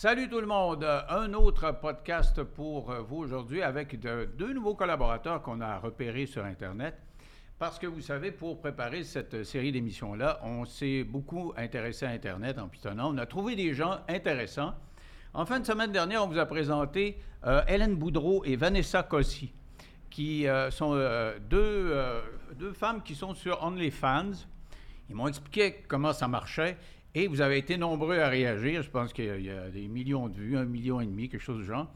Salut tout le monde. Un autre podcast pour vous aujourd'hui avec de- deux nouveaux collaborateurs qu'on a repérés sur Internet. Parce que vous savez, pour préparer cette série d'émissions-là, on s'est beaucoup intéressé à Internet en pitonnant. On a trouvé des gens intéressants. En fin de semaine dernière, on vous a présenté euh, Hélène Boudreau et Vanessa Cossi, qui euh, sont euh, deux, euh, deux femmes qui sont sur OnlyFans. Ils m'ont expliqué comment ça marchait et vous avez été nombreux à réagir. Je pense qu'il y a- des millions de vues, un million et demi, quelque chose du genre.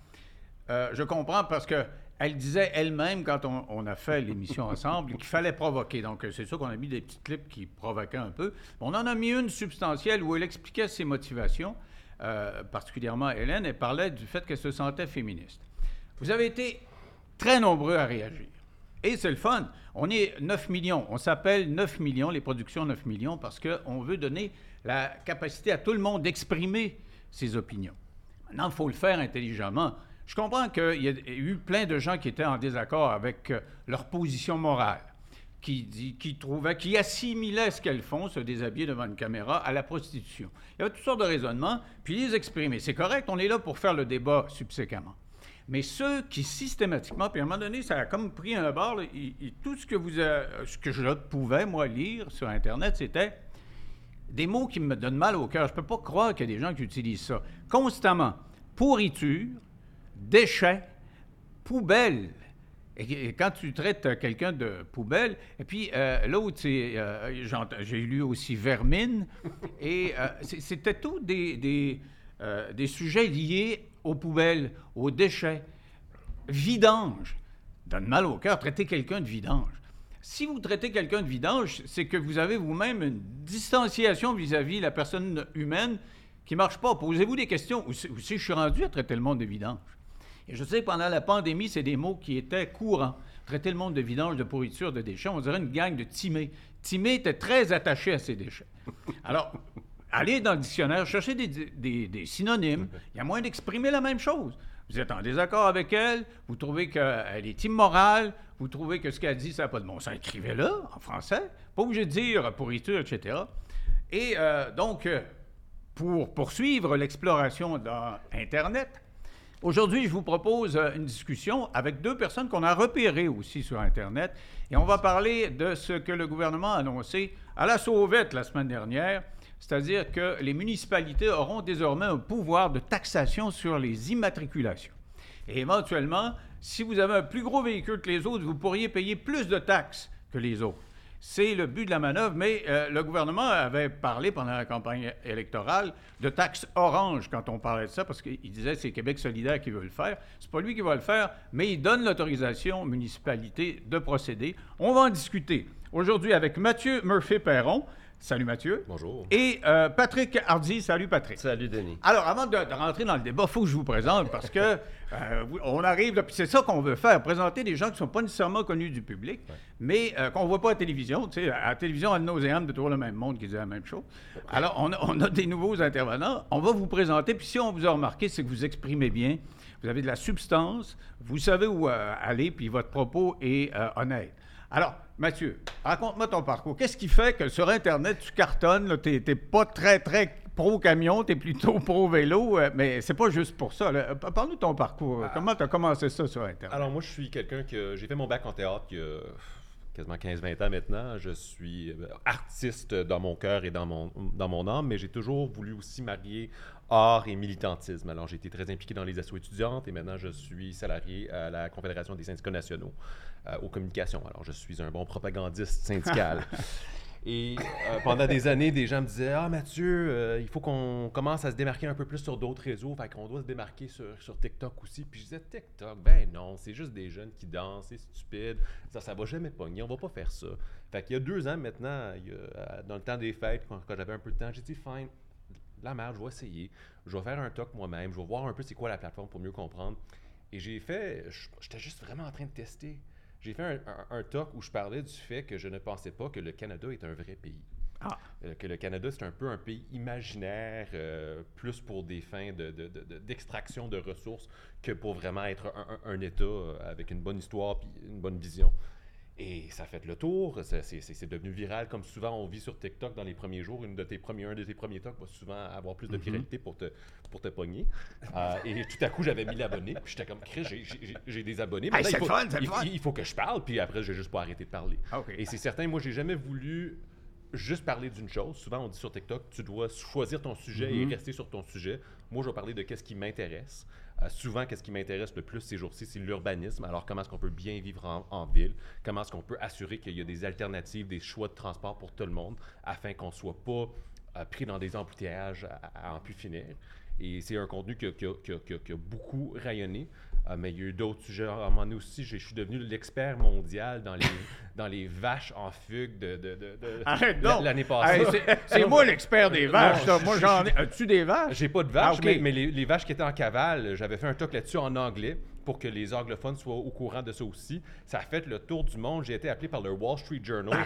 Euh, je comprends parce que elle disait elle-même, quand on, on a fait l'émission ensemble, qu'il fallait provoquer. Donc, euh, c'est sûr qu'on a mis des petits clips qui provoquaient un peu. On en a mis une substantielle où elle expliquait ses motivations, euh, particulièrement Hélène. Elle parlait du fait qu'elle se sentait féministe. Vous avez été très nombreux à réagir. Et c'est le fun. On est 9 millions. On s'appelle 9 millions, les productions 9 millions, parce qu'on veut donner la capacité à tout le monde d'exprimer ses opinions. Maintenant, il faut le faire intelligemment. Je comprends qu'il y a eu plein de gens qui étaient en désaccord avec euh, leur position morale, qui, trouvaient, qui assimilaient ce qu'elles font, se déshabiller devant une caméra, à la prostitution. Il y a toutes sortes de raisonnements, puis les exprimer. C'est correct, on est là pour faire le débat subséquemment. Mais ceux qui systématiquement, puis à un moment donné, ça a comme pris un bord, tout ce que je pouvais, moi, lire sur Internet, c'était des mots qui me donnent mal au cœur. Je ne peux pas croire qu'il y a des gens qui utilisent ça constamment. Pourriture, déchets, poubelle. Et, quand tu traites quelqu'un de poubelle, et puis euh, l'autre, euh, j'ai lu aussi vermine, et euh, c'était tout des, euh, des sujets liés aux poubelles, aux déchets. Vidange. Donne mal au cœur, traiter quelqu'un de vidange. Si vous traitez quelqu'un de vidange, c'est que vous avez vous-même une distanciation vis-à-vis de la personne humaine qui ne marche pas. Posez-vous des questions. C'est que je suis rendu à traiter le monde de vidange? Et je sais que pendant la pandémie, c'est des mots qui étaient courants. Traiter le monde de vidange, de pourriture, de déchets. On dirait une gang de timés. Timés était très attaché à ses déchets. Alors, allez dans le dictionnaire, cherchez des, des- des synonymes. Il y a moyen d'exprimer la même chose. Vous êtes en désaccord avec elle, vous trouvez qu'elle est immorale, vous trouvez que ce qu'elle dit, ça n'a pas de bon sens. Écrivez-le en français. Pas obligé de dire pourriture, etc. Et euh, donc, euh, pour poursuivre l'exploration dans Internet, Aujourd'hui, je vous propose euh, une discussion avec deux personnes qu'on a repérées aussi sur Internet. Et on va parler de ce que le gouvernement a annoncé à la sauvette la semaine dernière, c'est-à-dire que les municipalités auront désormais un pouvoir de taxation sur les immatriculations. Et éventuellement, si vous avez un plus gros véhicule que les autres, vous pourriez payer plus de taxes que les autres. C'est le but de la manœuvre, mais euh, le gouvernement avait parlé pendant la campagne électorale de taxes orange quand on parlait de ça, parce qu'il disait c'est Québec solidaire qui veut le faire. C'est pas lui qui va le faire, mais il donne l'autorisation aux municipalités de procéder. On va en discuter aujourd'hui avec Mathieu Murphy-Perron. Salut Mathieu. Bonjour. Et euh, Patrick Hardy. Salut Patrick. Salut Denis. Alors, avant de, de rentrer dans le débat, il faut que je vous présente parce que euh, on arrive, puis c'est ça qu'on veut faire, présenter des gens qui ne sont pas nécessairement connus du public, mais euh, qu'on ne voit pas à la télévision. Tu sais, à la télévision, à nauséam, de toujours le même monde qui dit la même chose. Alors, on a, on a des nouveaux intervenants. On va vous présenter, puis si on vous a remarqué, c'est que vous exprimez bien, vous avez de la substance, vous savez où aller, puis votre propos est honnête. Alors, Mathieu, raconte-moi ton parcours. Qu'est-ce qui fait que sur Internet, tu cartonnes, tu n'es pas très, très pro-camion, tu es plutôt pro-vélo, euh, mais c'est pas juste pour ça. Pa- Parle-nous de ton parcours. Comment tu as commencé ça sur Internet? Alors moi, je suis quelqu'un que j'ai fait mon bac en théâtre il y a quasiment 15-20 ans maintenant. Je suis euh, artiste dans mon cœur et dans mon, dans mon âme, mais j'ai toujours voulu aussi marier art et militantisme. Alors j'ai été très impliqué dans les assos étudiantes et maintenant je suis salarié à la Confédération des syndicats nationaux euh, aux communications. Alors je suis un bon propagandiste syndical. Et euh, pendant des années, des gens me disaient Ah, Mathieu, euh, il faut qu'on commence à se démarquer un peu plus sur d'autres réseaux. Fait qu'on doit se démarquer sur, sur TikTok aussi. Puis je disais TikTok, ben non, c'est juste des jeunes qui dansent, c'est stupide. Ça, ça va jamais pogner, on va pas faire ça. Fait qu'il y a deux ans maintenant, euh, dans le temps des fêtes, quand, quand j'avais un peu de temps, j'ai dit Fine, la merde, je vais essayer. Je vais faire un talk moi-même. Je vais voir un peu c'est quoi la plateforme pour mieux comprendre. Et j'ai fait, j'étais juste vraiment en train de tester. J'ai fait un, un, un talk où je parlais du fait que je ne pensais pas que le Canada est un vrai pays. Ah. Euh, que le Canada, c'est un peu un pays imaginaire, euh, plus pour des fins de- de- de- de- d'extraction de, ressources que pour vraiment être un, un- État avec une bonne histoire puis une bonne vision. Et ça fait le tour, c'est- devenu viral comme souvent on vit sur TikTok dans les premiers jours. Une de tes premiers, un de tes premiers talks va souvent avoir plus de viralité pour te, pour te pogner. Euh, et tout à coup, j'avais 1000 abonnés, puis j'étais comme, Chris, j'ai- des abonnés. Hey, il, faut, fun, il- fun. il faut que je parle, puis après, j'ai juste pas arrêté de parler. Ah. Et c'est certain, moi, j'ai jamais voulu juste parler d'une chose. Souvent, on dit sur TikTok, tu dois choisir ton sujet et rester sur ton sujet. Moi, je vais parler de qu'est-ce qui m'intéresse. Euh, souvent, qu'est-ce qui m'intéresse le plus ces jours-ci, c'est l'urbanisme. Alors, comment est-ce qu'on peut bien vivre en, ville? Comment est-ce qu'on peut assurer qu'il y a des alternatives, des choix de transport pour tout le monde, afin qu'on ne soit pas euh, pris dans des embouteillages à, à en plus finir? Et c'est un contenu qui a, qui a- qui a- qui a- qui a beaucoup rayonné. Euh, mais il y a eu d'autres sujets. À un moment donné aussi, je suis devenu l'expert mondial dans les, dans les vaches en fugue de, de- de- de- Arrête la- donc. l'année passée. C'est- moi l'expert des vaches. Moi, je- j'en ai. As-tu des vaches? J'ai pas de vaches, Ah, mais les, les vaches qui étaient en cavale, j'avais fait un talk là-dessus en anglais pour que les anglophones soient au courant de ça aussi. Ça a fait le tour du monde. J'ai été appelé par le Wall Street Journal.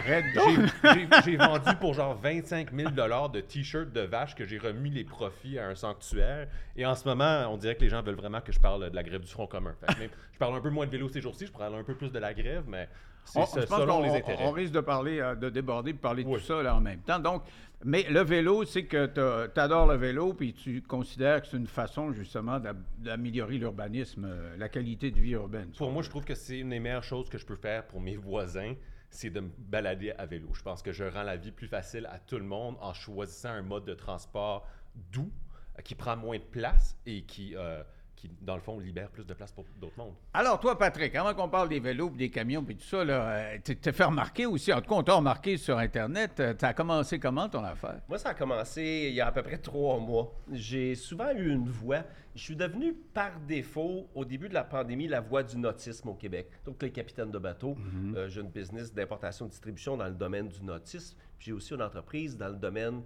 J'ai- vendu pour genre 25 000 de t-shirts de vaches que j'ai remis les profits à un sanctuaire. Et en ce moment, on dirait que les gens veulent vraiment que je parle de la grève du Front commun. Fait je parle un peu moins de vélo ces jours-ci, je parle un peu plus de la grève, mais On- ça, je pense selon les intérêts. On risque de parler, euh, de déborder, de parler de Oui. tout ça là, en même temps. Donc, mais le vélo, c'est que tu adores le vélo, puis tu considères que c'est une façon justement d'am- d'améliorer l'urbanisme, euh, la qualité de vie urbaine. Pour moi, je trouve que c'est une des meilleures choses que je peux faire pour mes voisins, c'est de me balader à vélo. Je pense que je rends la vie plus facile à tout le monde en choisissant un mode de transport doux, euh, qui prend moins de place et qui, euh, qui dans le fond, libère plus de place pour d'autres mondes. Alors, toi, Patrick, avant qu'on parle des vélos, des camions, puis tout ça, là, euh, tu t'es fait remarquer aussi, en tout cas, on t'a remarqué sur Internet. Tu as commencé comment ton affaire? Moi, ça a commencé il y a à peu près trois mois. J'ai souvent eu une voix. Je suis devenu par défaut, au début de la pandémie, la voix du nautisme au Québec. Donc, les capitaines de bateau. Euh, j'ai une business d'importation et distribution dans le domaine du nautisme. Puis J'ai aussi une entreprise dans le domaine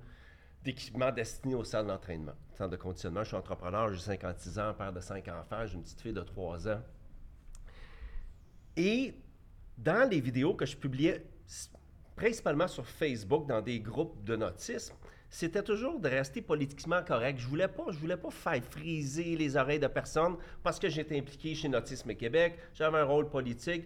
d'équipements destinés aux salles d'entraînement, centre de conditionnement. Je suis entrepreneur, j'ai 56 ans, père de cinq enfants, j'ai une petite fille de 3 ans. Et dans les vidéos que je publiais, principalement sur Facebook, dans des groupes de nautisme, c'était toujours de rester politiquement correct. Je voulais voulais pas faire friser les oreilles de personne parce que j'étais impliqué chez Nautisme Québec, j'avais un rôle politique,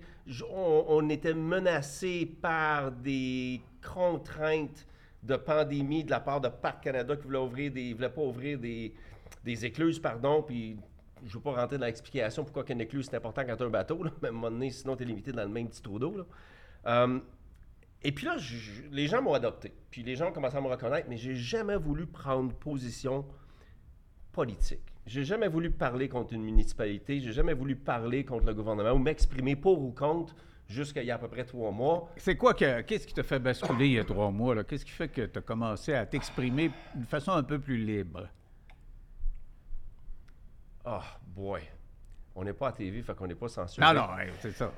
on était menacé par des contraintes de pandémie de la part de Parc Canada qui voulait ouvrir des, voulait pas ouvrir des, des écluses, pardon, puis je ne veux pas rentrer dans l'explication pourquoi qu'une écluse c'est important quand tu as un bateau, là, mais à un moment donné, sinon tu es limité dans le même petit trou d'eau. Euh, et puis là, les gens m'ont adopté. Puis les gens ont commencé à me reconnaître, mais j'ai jamais voulu prendre position politique. J'ai jamais voulu parler contre une municipalité, j'ai jamais voulu parler contre le gouvernement ou m'exprimer pour ou contre jusqu'à il y a à peu près trois mois. C'est quoi que. Qu'est-ce qui t'a fait basculer il y a trois mois? là? Qu'est-ce qui fait que tu as commencé à t'exprimer d'une façon un peu plus libre? Ah, boy. On n'est pas à TV, fait qu'on n'est pas censuré. Non, non, c'est ça.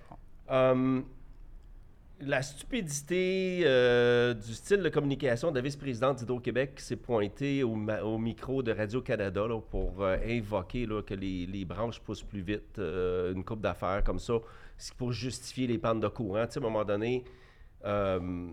Euh, la stupidité euh, du style de communication de la vice-présidente d'Hydro-Québec qui s'est pointée au, micro de Radio-Canada là, pour euh, invoquer là, que les, les branches poussent plus vite, euh, une coupe d'affaires comme ça, c'est pour justifier les pannes de courant. Tu sais, à un moment donné, euh,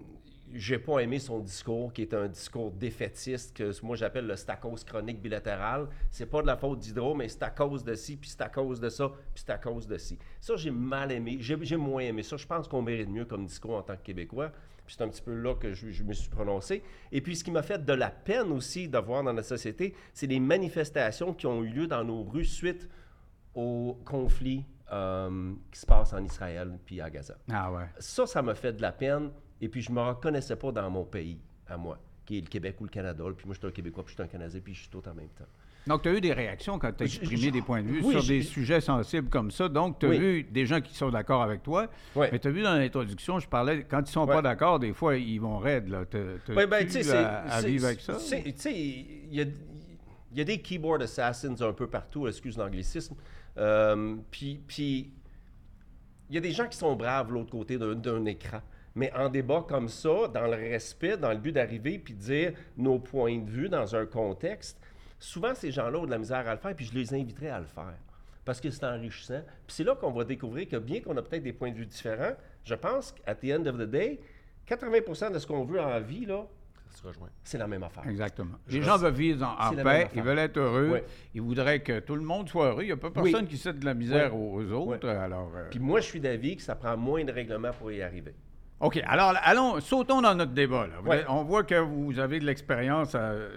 j'ai pas aimé son discours, qui est un discours défaitiste, que moi j'appelle le stacos chronique bilatéral. C'est pas de la faute d'Hydro, mais c'est à cause de ci, puis c'est à cause de ça, puis c'est à cause de ci. Ça, j'ai mal aimé, j'ai moins aimé ça. Je pense qu'on mérite mieux comme discours en tant que Québécois. C'est un petit peu là que je, je me suis prononcé. Et puis ce qui m'a fait de la peine aussi de voir dans la société, c'est les manifestations qui ont eu lieu dans nos rues suite au conflit euh, qui se passe en Israël puis à Gaza Ah ouais. ça, ça m'a fait de la peine. Et puis, je me reconnaissais pas dans mon pays, à moi, qui est le Québec ou le Canada. Puis moi, je suis un Québécois, puis je suis un Canadien, puis je suis tout en même temps. Donc, tu as eu des réactions quand tu as exprimé des points de vue oui, sur des sujets sensibles comme ça. Donc, tu as Oui. vu des gens qui sont d'accord avec toi. Ouais. Mais tu as vu dans l'introduction, je parlais, quand ils sont Ouais. pas d'accord, des fois, ils vont raides. Là. Oui, ben, tu tu sais, c'est. à, à vivre avec ça? Tu sais, il y a, il y a des keyboard assassins un peu partout, excuse l'anglicisme. Euh, puis, il y a des gens qui sont braves l'autre côté d'un- écran. Mais en débat comme ça, dans le respect, dans le but d'arriver puis dire nos points de vue dans un contexte, souvent ces gens-là ont de la misère à le faire, puis je les inviterais à le faire. Parce que c'est enrichissant. Puis c'est là qu'on va découvrir que bien qu'on a peut-être des points de vue différents, je pense qu'à the end of the day, 80% de ce qu'on veut en vie, là, qui se rejoint. C'est la même affaire. Exactement. Je Les gens veulent vivre en, paix, ils veulent être heureux, ils voudraient que tout le monde soit heureux. Il n'y a pas personne qui cède de la misère aux, aux autres. Alors, euh, Puis moi, je suis d'avis que ça prend moins de règlements pour y arriver. OK. Alors, allons, sautons dans notre débat. là. Ouais. On voit que vous avez de l'expérience euh,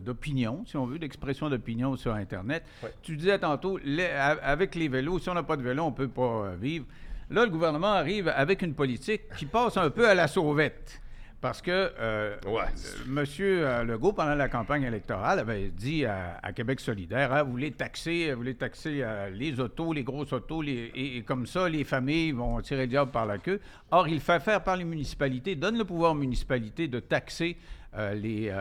d'opinion, si on veut, d'expression d'opinion sur Internet. Ouais. Tu disais tantôt, les- avec les vélos, si on n'a pas de vélo, on ne peut pas euh, vivre. Là, le gouvernement arrive avec une politique qui passe un peu à la sauvette. Parce que euh, Ouais. M. Legault, pendant la campagne électorale, avait dit à, à Québec solidaire, Ah, vous voulez taxer, vous voulez taxer euh, les autos, les grosses autos, les- et, et comme ça, les familles vont tirer le diable par la queue. Or, il fait faire par les municipalités, donne le pouvoir aux municipalités de taxer euh, les, euh,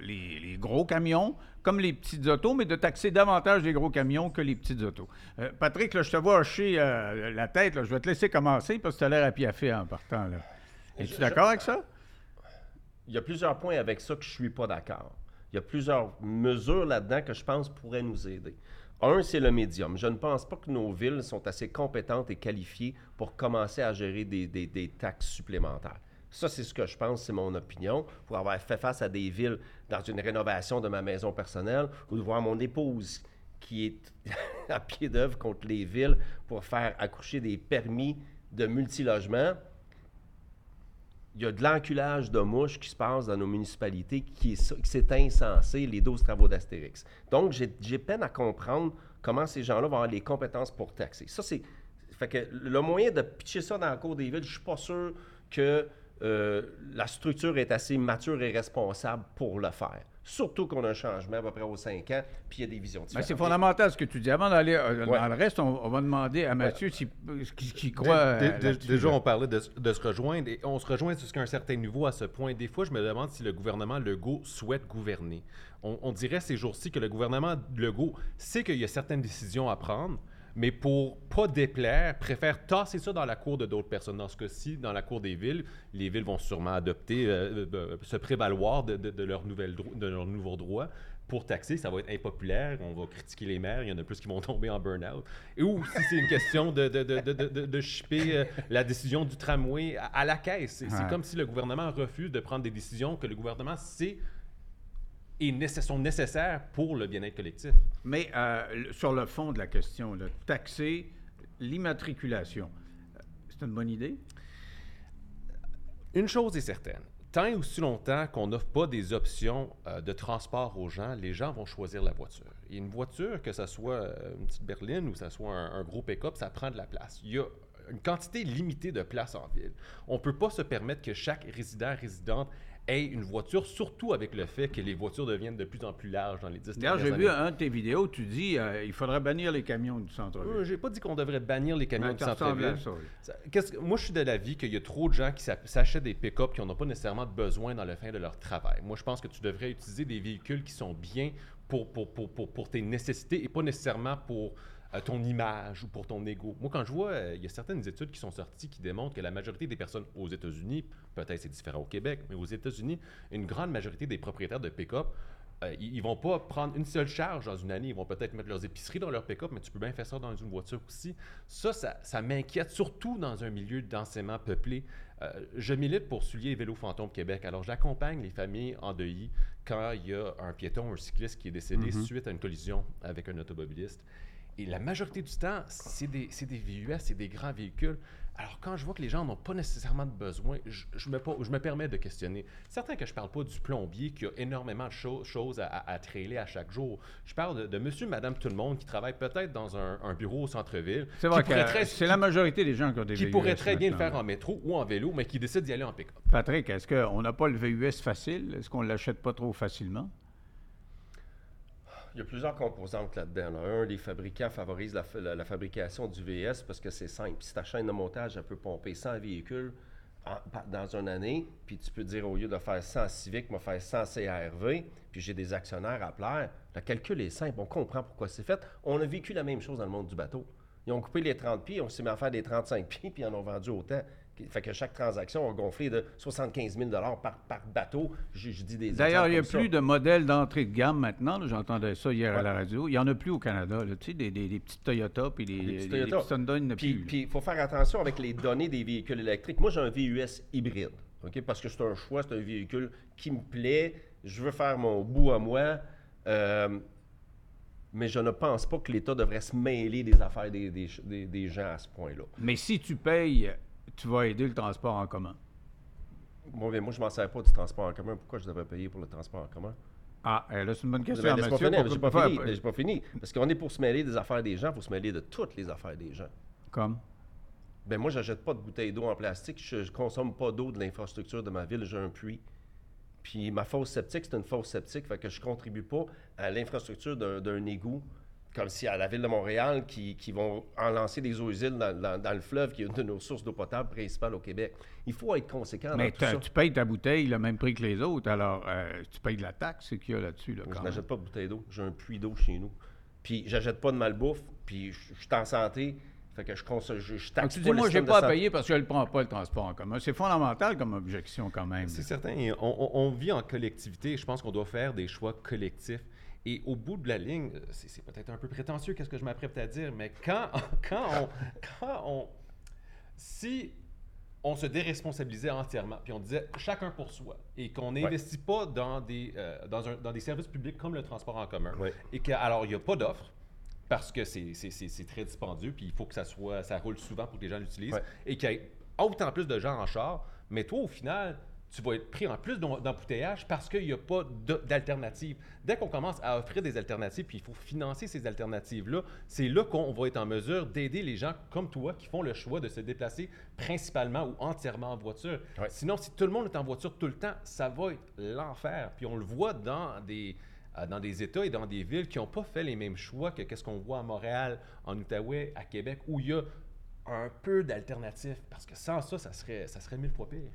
les, les gros camions, comme les petites autos, mais de taxer davantage les gros camions que les petites autos. Euh, Patrick, là, je te vois hocher euh, la tête, là, je vais te laisser commencer parce que tu as l'air à piaffer en partant. Es-tu d'accord avec ça? Il y a plusieurs points avec ça que je suis pas d'accord. Il y a plusieurs mesures là-dedans que je pense pourraient nous aider. Un, c'est le médium. Je ne pense pas que nos villes sont assez compétentes et qualifiées pour commencer à gérer des, des- des taxes supplémentaires. Ça, c'est ce que je pense, c'est mon opinion. Pour avoir fait face à des villes dans une rénovation de ma maison personnelle ou de voir mon épouse qui est à pied d'œuvre contre les villes pour faire accoucher des permis de multilogement, il y a de l'enculage de mouches qui se passe dans nos municipalités qui c'est insensé, les 12 travaux d'Astérix. Donc, j'ai j'ai peine à comprendre comment ces gens-là vont avoir les compétences pour taxer. Ça, c'est. Fait que le moyen de pitcher ça dans la cour des villes, je suis pas sûr que euh, la structure est assez mature et responsable pour le faire. Surtout qu'on a un changement à peu près aux 5 ans, puis il y a des visions Ben, différentes. c'est fondamental ce que tu dis. Avant d'aller euh, Ouais. dans le reste, on, on va demander à Mathieu s'il- qui, qui croit. Dé- euh, dé- déjà, on parlait de, de se rejoindre et on se rejoint jusqu'à un certain niveau à ce point. Des fois, je me demande si le gouvernement Legault souhaite gouverner. On, on dirait ces jours-ci que le gouvernement Legault sait qu'il y a certaines décisions à prendre, mais pour pas déplaire, préfère tasser ça dans la cour de d'autres personnes. Dans ce cas-ci, dans la cour des villes, les villes vont sûrement adopter, euh, euh, se prévaloir de, de, de leurs nouveaux droits. Pour taxer, ça va être impopulaire, on va critiquer les maires, il y en a plus qui vont tomber en burn-out. Et ou si c'est une question de, de, de, de, de, euh, la décision du tramway à, à la caisse. C'est c'est Ouais. comme si le gouvernement refuse de prendre des décisions que le gouvernement sait et sont nécessaires pour le bien-être collectif. Mais euh, sur le fond de la question, là, taxer l'immatriculation, euh, c'est une bonne idée? Une chose est certaine, tant et aussi longtemps qu'on n'offre pas des options euh, de transport aux gens, les gens vont choisir la voiture. Et une voiture, que ce soit une petite berline ou que ce soit un, un gros pick-up, ça prend de la place. Il y a une quantité limitée de place en ville. On ne peut pas se permettre que chaque résident, résidente ait une voiture, surtout avec le fait que les voitures deviennent de plus en plus larges dans les 10 D'ailleurs, j'ai dernières vu années. un de tes vidéos, tu dis euh, il faudrait bannir les camions du centre-ville. Euh, J'ai pas dit qu'on devrait bannir les camions Ben, du centre-ville. oui. Moi, je suis de l'avis qu'il y a trop de gens qui s'a- s'achètent des pick-up qui n'en ont pas nécessairement besoin dans le fin de leur travail. Moi, je pense que tu devrais utiliser des véhicules qui sont bien pour, pour, pour, pour, pour tes nécessités et pas nécessairement pour ton image ou pour ton ego. Moi, quand je vois, euh, il y a certaines études qui sont sorties qui démontrent que la majorité des personnes aux États-Unis, peut-être c'est différent au Québec, mais aux États-Unis, une grande majorité des propriétaires de pick-up euh, ils, ils vont pas prendre une seule charge dans une année. Ils vont peut-être mettre leurs épiceries dans leur pick-up, mais tu peux bien faire ça dans une voiture aussi. Ça, ça, ça m'inquiète, surtout dans un milieu densément peuplé. Euh, je milite pour Soulier et Vélo Fantôme Québec. Alors, j'accompagne les familles endeuillées quand il y a un piéton ou un cycliste qui est décédé suite à une collision avec un automobiliste. Et la majorité du temps, c'est des, VUS, c'est des grands véhicules. Alors, quand je vois que les gens n'ont pas nécessairement de besoin, je, je me, po- je me permets de questionner. Certain que je parle pas du plombier qui a énormément de cho- choses à, à, à trailer à chaque jour. Je parle de, de monsieur, madame, tout le monde qui travaille peut-être dans un, un bureau au centre-ville. C'est vrai que c'est la majorité des gens qui ont des qui VUS pourrait très bien le faire en métro ou en vélo, mais qui décide d'y aller en pick-up. Patrick, est-ce qu'on n'a pas le VUS facile? Est-ce qu'on ne l'achète pas trop facilement? Il y a plusieurs composantes là-dedans. là. Un, les fabricants favorisent la, fa- la- la fabrication du VS parce que c'est simple. Si ta chaîne de montage, elle peut pomper 100 véhicules dans une année, puis tu peux dire au lieu de faire 100 Civic, moi faire 100 CRV, puis j'ai des actionnaires à plaire. Le calcul est simple. On comprend pourquoi c'est fait. On a vécu la même chose dans le monde du bateau. Ils ont coupé les 30 pieds, on s'est mis à faire des 35 pieds, puis ils en ont vendu autant. Fait que chaque transaction a gonflé de 75 000 par, par bateau. Je, je dis des D'ailleurs, il n'y a plus de modèles d'entrée de gamme maintenant. J'entendais ça hier à la radio. Il n'y en a plus au Canada. là. Tu sais, des, des, des petites Toyota puis des, Des Honda, il n'y en a Puis plus. puis il faut faire attention avec les données des véhicules électriques. Moi, j'ai un VUS hybride. OK? Parce que c'est un choix, c'est un véhicule qui me plaît, je veux faire mon bout à moi. euh, mais je ne pense pas que l'État devrait se mêler des affaires des, des- des- des gens à ce point-là. Mais si tu payes, tu vas aider le transport en commun. Moi, mais moi je ne m'en sers pas du transport en commun. Pourquoi je devrais payer pour le transport en commun? Ah, eh, là, c'est une bonne question, Mais finir, j'ai pas Pourquoi- fini. mais pas fini. Parce qu'on est pour se mêler des affaires des gens, il faut se mêler de toutes les affaires des gens. Comme? Ben moi, je n'achète pas de bouteilles d'eau en plastique. Je ne consomme pas d'eau de l'infrastructure de ma ville. J'ai un puits. Puis ma fosse septique, c'est une fosse septique. Fait que je contribue pas à l'infrastructure d'un égout, comme si à la ville de Montréal, qui, qui vont en lancer des eaux usiles dans, dans- dans le fleuve, qui est une de nos sources d'eau potable principales au Québec. Il faut être conséquent Mais dans tout ça. tu payes ta bouteille le même prix que les autres, alors euh, tu payes de la taxe qu'il y a là-dessus. Là, Je n'achète pas de bouteilles d'eau. J'ai un puits d'eau chez nous. Puis j'achète pas de malbouffe. Puis je je suis en santé. Fait que je, cons- je, je Donc, taxe tu pas dis, moi, système de pas à payer parce que je ne prends pas le transport en commun. C'est fondamental comme objection quand même. C'est certain. On vit en collectivité. Je pense qu'on doit faire des choix collectifs. Et au bout de la ligne, c'est peut-être un peu prétentieux, qu'est-ce que je m'apprête à dire, mais quand, quand, on, quand on. Si on se déresponsabilisait entièrement, puis on disait chacun pour soi, et qu'on n'investit pas dans des, euh, dans, un- dans des services publics comme le transport en commun, Ouais. et qu'alors il n'y a pas d'offre, parce que c'est- très dispendieux, puis il faut que ça soit ça roule souvent pour que les gens l'utilisent, Ouais. et qu'il y ait autant plus de gens en char, mais toi, au final, tu vas être pris en plus d'em- d'embouteillage parce qu'il n'y a pas d'alternative. Dès qu'on commence à offrir des alternatives, puis il faut financer ces alternatives-là, c'est là qu'on va être en mesure d'aider les gens comme toi qui font le choix de se déplacer principalement ou entièrement en voiture. Ouais. Sinon, si tout le monde est en voiture tout le temps, ça va être l'enfer. Puis on le voit dans des, euh, dans des États et dans des villes qui n'ont pas fait les mêmes choix que qu'est-ce qu'on voit à Montréal, en Outaouais, à Québec, où il y a un peu d'alternatives. Parce que sans ça, ça serait, ça serait mille fois pire.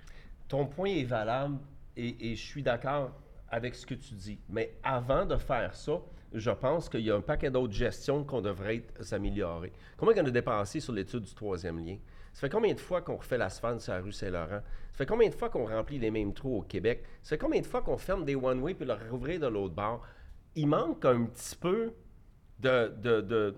Ton point est valable et, je suis d'accord avec ce que tu dis. Mais avant de faire ça, je pense qu'il y a un paquet d'autres gestions qu'on devrait s'améliorer. Combien qu'on a dépensé sur l'étude du troisième lien? Ça fait combien de fois qu'on refait l'asphalte sur la rue Saint-Laurent? Ça fait combien de fois qu'on remplit les mêmes trous au Québec? Ça fait combien de fois qu'on ferme des one-way puis le rouvrir de l'autre bord? Il manque un petit peu de-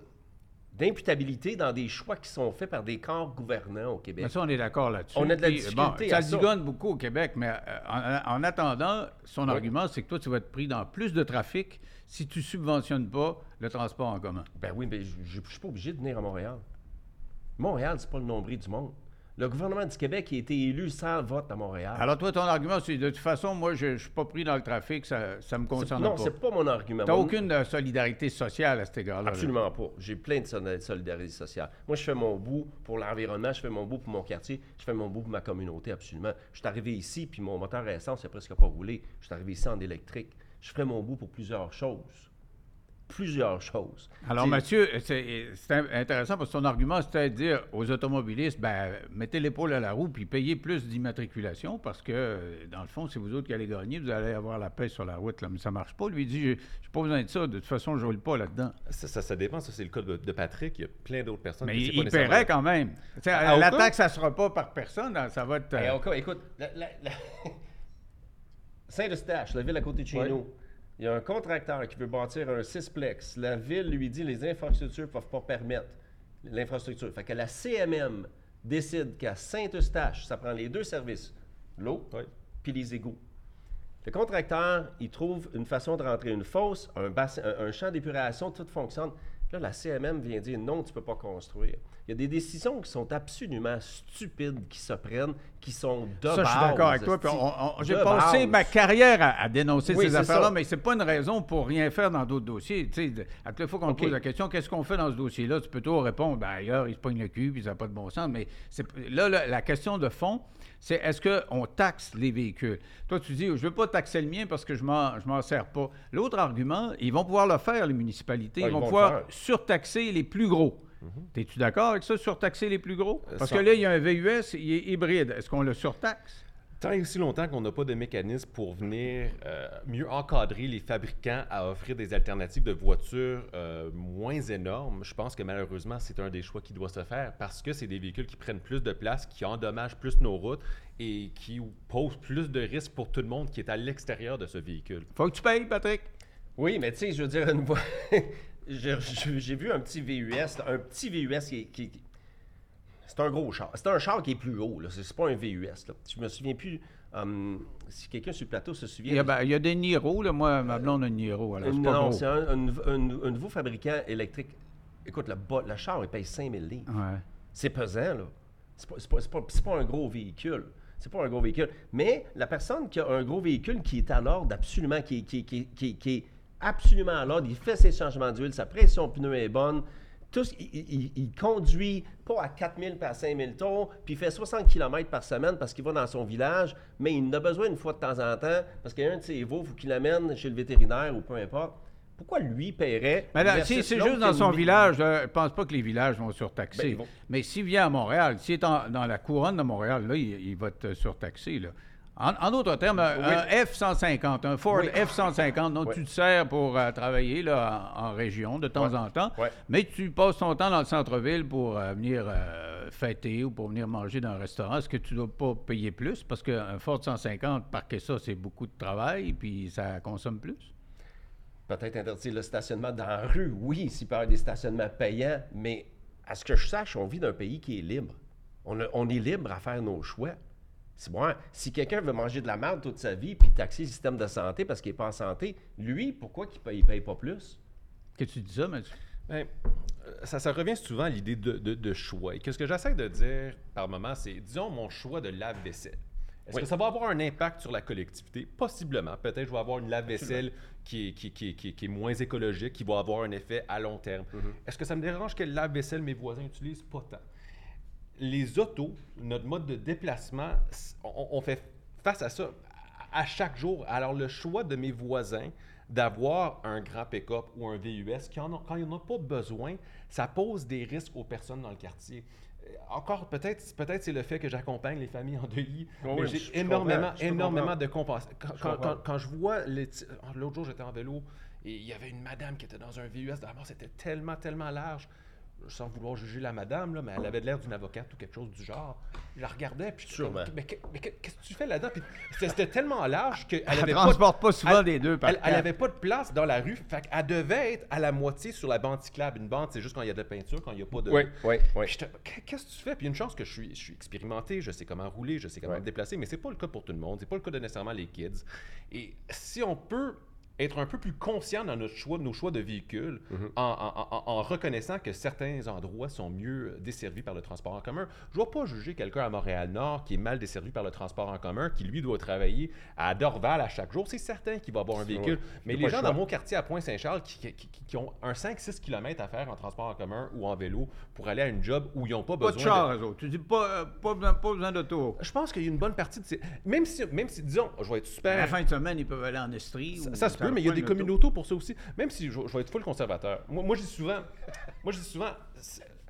d'imputabilité dans des choix qui sont faits par des corps gouvernants au Québec. Mais ça, on est d'accord là-dessus. On a de la difficulté ça à ça. zigonne beaucoup au Québec, mais euh, en, en attendant, son Oui. argument, c'est que toi, tu vas être pris dans plus de trafic si tu subventionnes pas le transport en commun. Ben oui, mais je ne suis pas obligé de venir à Montréal. Montréal, c'est pas le nombril du monde. Le gouvernement du Québec a été élu sans vote à Montréal. Alors toi, ton argument, c'est de toute façon, moi, je ne suis pas pris dans le trafic, ça ne me concerne non, pas. c'est pas mon argument. Tu n'as aucune euh, solidarité sociale à cet égard-là. là. Absolument pas. J'ai plein de sol- solidarité sociale. Moi, je fais mon bout pour l'environnement, je fais mon bout pour mon quartier, je fais mon bout pour ma communauté, absolument. Je suis arrivé ici, puis mon moteur à essence, n'a presque pas roulé. Je suis arrivé ici en électrique. Je ferai mon bout pour plusieurs choses. Plusieurs choses. Alors, Mathieu, c'est c'est in- intéressant parce que ton argument, c'était de dire aux automobilistes, ben, mettez l'épaule à la roue puis payez plus d'immatriculation parce que, dans le fond, c'est vous autres qui allez gagner, vous allez avoir la paix sur la route. Là. Mais ça marche pas. Lui, il dit, j'ai j'ai pas besoin de ça. De toute façon, je roule pas là-dedans. Ça, ça, ça dépend. Ça, c'est le cas de, de Patrick. Il y a plein d'autres personnes. Mais que il, il nécessairement- paierait quand même. À- la taxe, ça sera pas par personne. hein, Ça va être... Hey, euh, encore, écoute, la- la- la- Saint-Eustache, la ville à côté de chez Ouais. nous, il y a un contracteur qui veut bâtir un cisplex. La ville lui dit les infrastructures ne peuvent pas permettre l'infrastructure. Fait que la CMM décide qu'à Saint-Eustache, ça prend les deux services, l'eau puis les égouts. Le contracteur, il trouve une façon de rentrer une fosse, un, bassin, un, un champ d'épuration, tout fonctionne. Là, la CMM vient dire non, tu ne peux pas construire. Il y a des décisions qui sont absolument stupides qui se prennent, qui sont de Ça, je suis d'accord avec toi. J'ai passé base. ma carrière à, à dénoncer Oui, ces affaires-là, mais c'est pas une raison pour rien faire dans d'autres dossiers. Tu sais, de- à chaque fois qu'on OK. te pose la question, qu'est-ce qu'on fait dans ce dossier-là, tu peux toujours répondre, ben, ailleurs, ils se pognent le cul, puis ça n'a pas de bon sens. Mais là, là, la question de fond, c'est est-ce qu'on taxe les véhicules? Toi, tu dis, je ne veux pas taxer le mien parce que je m'en, je m'en sers pas. L'autre argument, ils vont pouvoir le faire, les municipalités. Ah, ils ils vont pouvoir surtaxer les plus gros. Es-tu d'accord avec ça, surtaxer les plus gros? Euh, Parce que là, il y a un VUS, il est hybride. Est-ce qu'on le surtaxe? Tant et aussi longtemps qu'on n'a pas de mécanisme pour venir euh, mieux encadrer les fabricants à offrir des alternatives de voitures euh, moins énormes, je pense que malheureusement, c'est un des choix qui doit se faire parce que c'est des véhicules qui prennent plus de place, qui endommagent plus nos routes et qui posent plus de risques pour tout le monde qui est à l'extérieur de ce véhicule. Faut que tu payes, Patrick. Oui, mais tu sais, je veux dire, une voie- j'ai vu un petit VUS, un petit VUS qui, qui- qui- C'est un gros char. C'est un char qui est plus haut. là. C'est pas un VUS. Là. Je me souviens plus. hum, si quelqu'un sur le plateau se Il souvient. y a, ben, il y a des Niro, là. Moi, ma blonde a une Niro, alors non, c'est un, un- un- un nouveau fabricant électrique. Écoute, le, char, il paye 5000 livres. Ouais. C'est pesant, là. C'est pas, pas- c'est pas- pas un gros véhicule. C'est pas un gros véhicule. Mais la personne qui a un gros véhicule qui est à l'ordre absolument, qui, qui- qui- qui- qui est absolument à l'ordre, il fait ses changements d'huile, sa pression pneu est bonne, tout, il, il- il conduit pas à 4000 puis à 5000 tours, puis il fait 60 km par semaine parce qu'il va dans son village, mais il en a besoin une fois de temps en temps parce qu'il y a un de ses veaux, il faut qu'il l'amène chez le vétérinaire ou peu importe. Pourquoi lui paierait Mais là, si c'est juste dans son village, là, je ne pense pas que les villages vont surtaxer. Ben, Mais s'il vient à Montréal, s'il est en- dans la couronne de Montréal, là, il, il va te surtaxer. Là. En, en d'autres termes, un- Oui. un F-150, un Ford Oui. F-150 dont Oui. tu te sers pour euh, travailler là, en, en région de temps en temps, mais tu passes ton temps dans le centre-ville pour euh, venir euh, fêter ou pour venir manger dans un restaurant. Est-ce que tu ne dois pas payer plus? Parce qu'un Ford 150, parquer ça, c'est beaucoup de travail, puis ça consomme plus. Peut-être interdire le stationnement dans la rue, oui, s'il peut y avoir des stationnements payants, mais à ce que je sache, on vit dans un pays qui est libre. On, a- on est libre à faire nos choix. C'est bon, hein? si quelqu'un veut manger de la merde toute sa vie puis taxer le système de santé parce qu'il n'est pas en santé, lui, pourquoi qu'il ne paye, paye pas plus? Que tu dis ça, Mathieu? Ben, euh, ça, ça revient souvent à l'idée de, de- de choix. Et que ce que j'essaie de dire par moment, c'est, disons, mon choix de lave-vaisselle. Est-ce Oui. que ça va avoir un impact sur la collectivité? Possiblement. Peut-être je vais avoir une lave-vaisselle qui est, qui, qui- qui- qui est moins écologique, qui va avoir un effet à long terme. Est-ce que ça me dérange quel lave-vaisselle mes voisins utilisent? Pas tant? Les autos, notre mode de déplacement, on, on fait face à ça à chaque jour. Alors, le choix de mes voisins d'avoir un grand pick-up ou un VUS, qui en ont- quand ils n'en ont pas besoin, ça pose des risques aux personnes dans le quartier. Euh, Encore, peut-être peut-être c'est le fait que j'accompagne les familles Oui, mais oui, j'ai énormément, énormément de compensation. Quand, Je quand- comprends. quand- quand je vois, l'autre jour j'étais en vélo et il y avait une madame qui était dans un VUS, d'abord c'était tellement, tellement large sans vouloir juger la madame, là, mais elle avait l'air d'une avocate ou quelque chose du genre. Je la regardais, puis Sûrement. mais, que- mais que- qu'est-ce que tu fais là-dedans? C'était tellement large qu'elle Elle avait ne pas de- transporte pas, souvent elle- des deux par elle, elle quatre. avait pas de place dans la rue, fait qu'elle devait être à la moitié sur la bande cyclable. Une bande, c'est juste quand il y a de la peinture, quand il n'y a pas de... oui, oui. Qu'est- Qu'est-ce que tu fais? Puis une chance que je suis, je suis expérimenté, je sais comment rouler, je sais comment Ouais. me déplacer, mais c'est pas le cas pour tout le monde. C'est pas le cas de nécessairement les kids. Et si on peut être un peu plus conscient dans notre choix, nos choix de véhicules, Mm-hmm. en, en- en- en reconnaissant que certains endroits sont mieux desservis par le transport en commun. Je ne vais pas juger quelqu'un à Montréal-Nord qui est mal desservi par le transport en commun, qui lui doit travailler à Dorval à chaque jour. C'est certain qu'il va avoir un véhicule. Ouais. Mais les pas gens le dans mon quartier à Pointe-Saint-Charles qui, qui- qui- qui ont un 5-6 km à faire en transport en commun ou en vélo pour aller à une job où ils n'ont pas, Pas besoin de char, autres. Tu dis pas, euh, pas, besoin- pas besoin d'auto. Je pense qu'il y a une bonne partie de ces... Même si, même si disons, je vais être À super... la fin de semaine, ils peuvent aller en Estrie. Ça, ou ça se peut, mais il y a des auto. communautés pour ça aussi. Même si je, je vais être full conservateur. Moi, moi je dis souvent, moi, je dis souvent,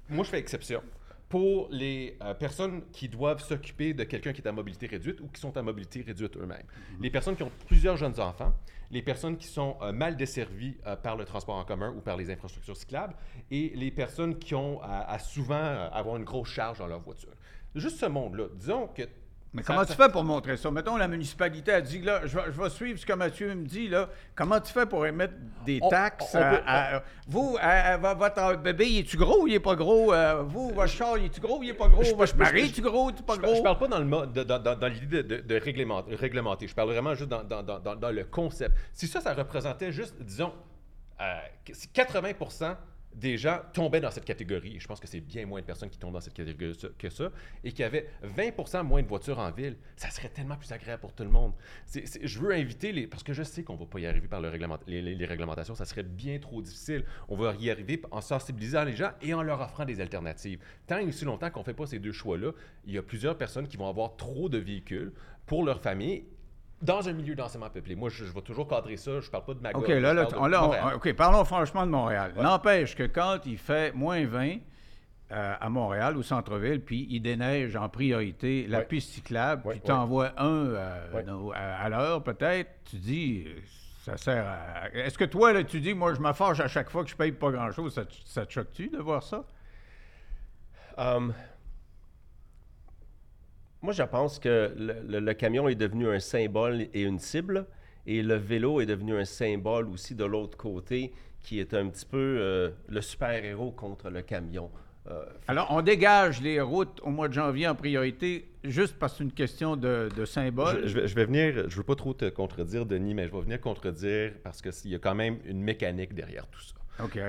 moi, je fais exception pour les euh, personnes qui doivent s'occuper de quelqu'un qui est à mobilité réduite ou qui sont à mobilité réduite eux-mêmes. Les personnes qui ont plusieurs jeunes enfants, les personnes qui sont euh, mal desservies euh, par le transport en commun ou par les infrastructures cyclables et les personnes qui ont à, à souvent avoir une grosse charge dans leur voiture. Juste ce monde-là. Disons que Mais comment ça- tu fais pour montrer ça? Mettons, la municipalité a dit, là, je vais, je vais suivre ce que Mathieu me dit, là. Comment tu fais pour émettre des On- taxes? on peut- à- à- vous, à- à- vo- votre bébé, il est-tu gros ou il est pas gros? Euh, vous, votre char, il est-tu gros ou il est pas gros? Je- Votre mari, est-tu gros ou tu pas Je, gros? je parle pas dans le mode, de- dans, dans- dans l'idée de, de- réglementer. Je parle vraiment juste dans, dans- dans- dans- dans le concept. Si ça, ça représentait juste, disons, euh, que si 80 des gens tombaient dans cette catégorie, je pense que c'est bien moins de personnes qui tombent dans cette catégorie que ça, et qu'il y avait 20 moins de voitures en ville, ça serait tellement plus agréable pour tout le monde. Je veux inviter les... Parce que je sais qu'on va pas y arriver par le les, les- les réglementations, ça serait bien trop difficile. On va y arriver en sensibilisant les gens et en leur offrant des alternatives. Tant et aussi longtemps qu'on fait pas ces deux choix-là, il y a plusieurs personnes qui vont avoir trop de véhicules pour leur famille dans un milieu densément peuplé. Moi, je, je vais toujours cadrer ça. Je parle pas de ma OK, là, là, on- là, on-. OK, parlons franchement de Montréal. N'empêche que quand il fait moins 20 euh, à Montréal, au centre-ville, puis il déneige en priorité la Ouais. piste cyclable, Ouais, puis tu envoies un euh, à, à l'heure, peut-être, tu dis, euh, ça sert à... Est-ce que toi, là, tu dis, moi, je fâche à chaque fois que je paye pas grand-chose, ça, te- ça te choque-tu de voir ça? Um, moi, je pense que le, le- le camion est devenu un symbole et une cible, et le vélo est devenu un symbole aussi de l'autre côté, qui est un petit peu euh, le super-héros contre le camion. euh, Alors, on dégage les routes au mois de janvier en priorité, juste parce que c'est une question de, de symbole. Je, je vais, je vais venir, je veux pas trop te contredire, Denis, mais je vais venir contredire parce qu'il y a quand même une mécanique derrière tout ça.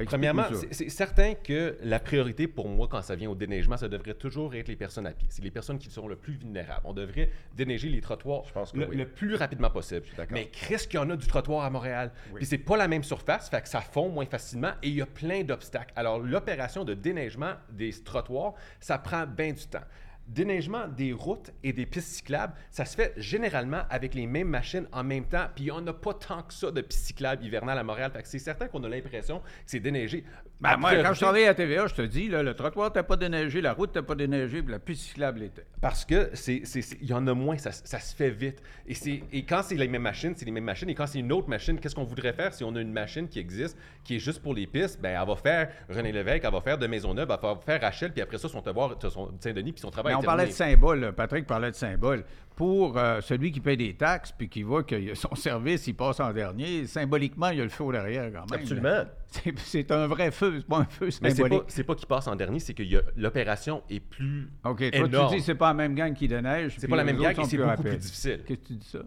Premièrement, c'est certain que la priorité pour moi, quand ça vient au déneigement, ça devrait toujours être les personnes à pied. C'est les personnes qui sont le plus vulnérables. On devrait déneiger les trottoirs Je pense que le, oui. le plus rapidement possible. Mais Chris, qu'il y en a du trottoir à Montréal. Oui. Puis c'est pas la même surface, fait que ça fond moins facilement et il y a plein d'obstacles. Alors l'opération de déneigement des trottoirs, ça prend bien du temps. Déneigement des routes et des pistes cyclables, ça se fait généralement avec les mêmes machines en même temps. Puis on n'a pas tant que ça de pistes cyclables hivernales à Montréal. Fait que c'est certain qu'on a l'impression que c'est déneigé. Ben, moi, quand je travaillais à TVA, je te dis, là, le trottoir n'était pas déneigé, la route n'était pas déneigée, puis la piste cyclable l'était. Parce que c'est, il y en a moins, ça, ça se fait vite. Et, c'est, et quand c'est les mêmes machines, c'est les mêmes machines. Et quand c'est une autre machine, qu'est-ce qu'on voudrait faire si on a une machine qui existe, qui est juste pour les pistes? Ben, elle va faire René Lévesque, elle va faire de Maisonneuve, elle va faire Rachel, puis après ça, son devoir, son Saint-Denis, puis son travail Mais on parlait de terminé. symbole, là. Patrick parlait de symbole. Pour euh, celui qui paye des taxes, puis qui voit que son service, il passe en dernier, symboliquement, il y a le feu derrière quand même. Absolument. C'est- C'est un vrai feu, c'est pas un feu Mais c'est symbolique. pas, c'est pas qu'il passe en dernier, c'est que il y a- l'opération est plus OK, toi, énorme. tu dis c'est pas la même gang qui déneige. C'est pas la même gang et c'est beaucoup rapides. plus difficile. Qu'est-ce que tu dis ça?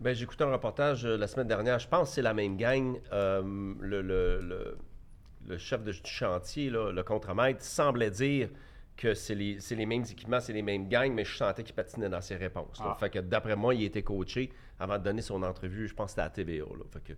Ben, j'ai écouté un reportage euh, la semaine dernière. Je pense que c'est la même gang. Euh, le, le- le- le chef de chantier, là, le contremaître, semblait dire que c'est les, les mêmes équipements, c'est les mêmes gangs, mais je sentais qu'il patinait dans ses réponses. Ah. Fait que d'après moi, il été coaché avant de donner son entrevue. Je pense que c'était à la TVA. Là. Fait que,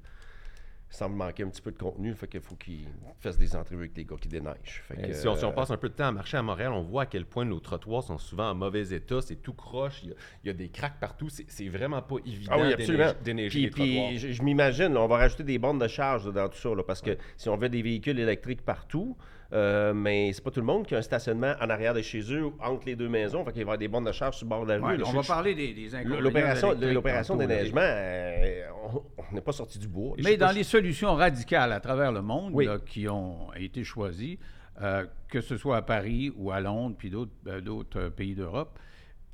il semble manquer un petit peu de contenu. Fait qu'il faut qu'il fasse des entrevues avec les gars qui déneigent. Fait Et que, si, on, si on euh, passe un peu de temps à marcher à Montréal, on voit à quel point nos trottoirs sont souvent en mauvais état. C'est tout croche, il y a, il y a des craques partout. C'est vraiment pas évident Ah oui, absolument. déneiger Puis, les trottoirs. je, je m'imagine, on va rajouter des bornes de charge dans tout ça, là, parce que si on veut des véhicules électriques partout, euh, mais c'est pas tout le monde qui a un stationnement en arrière de chez eux, entre les deux maisons, fait qu'il va y avoir des bornes de charge sur le bord de la rue. Ouais, on va je- parler des, des L'opération, l'opération déneigement, euh, on- n'est pas sorti du bois. Mais dans si- les solutions radicales à travers le monde Oui. là, qui ont été choisies, euh, que ce soit à Paris ou à Londres, puis d'autres d'autres, euh, pays d'Europe,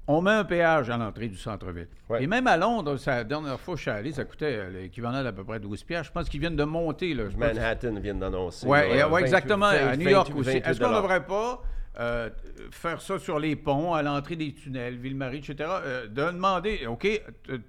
on met un péage à l'entrée du centre-ville. Ouais. Et même à Londres, ça, la dernière fois que je suis allé, ça coûtait euh, l'équivalent d'à peu près 12 piastres. Je pense qu'ils viennent de monter. Là, Manhattan vient d'annoncer. Ouais, et- ouais, 28, exactement, à 28, New York 28, aussi. 28 Est-ce qu'on ne devrait pas euh, faire ça sur les ponts, à l'entrée des tunnels, Ville-Marie, etc., euh, de demander, OK,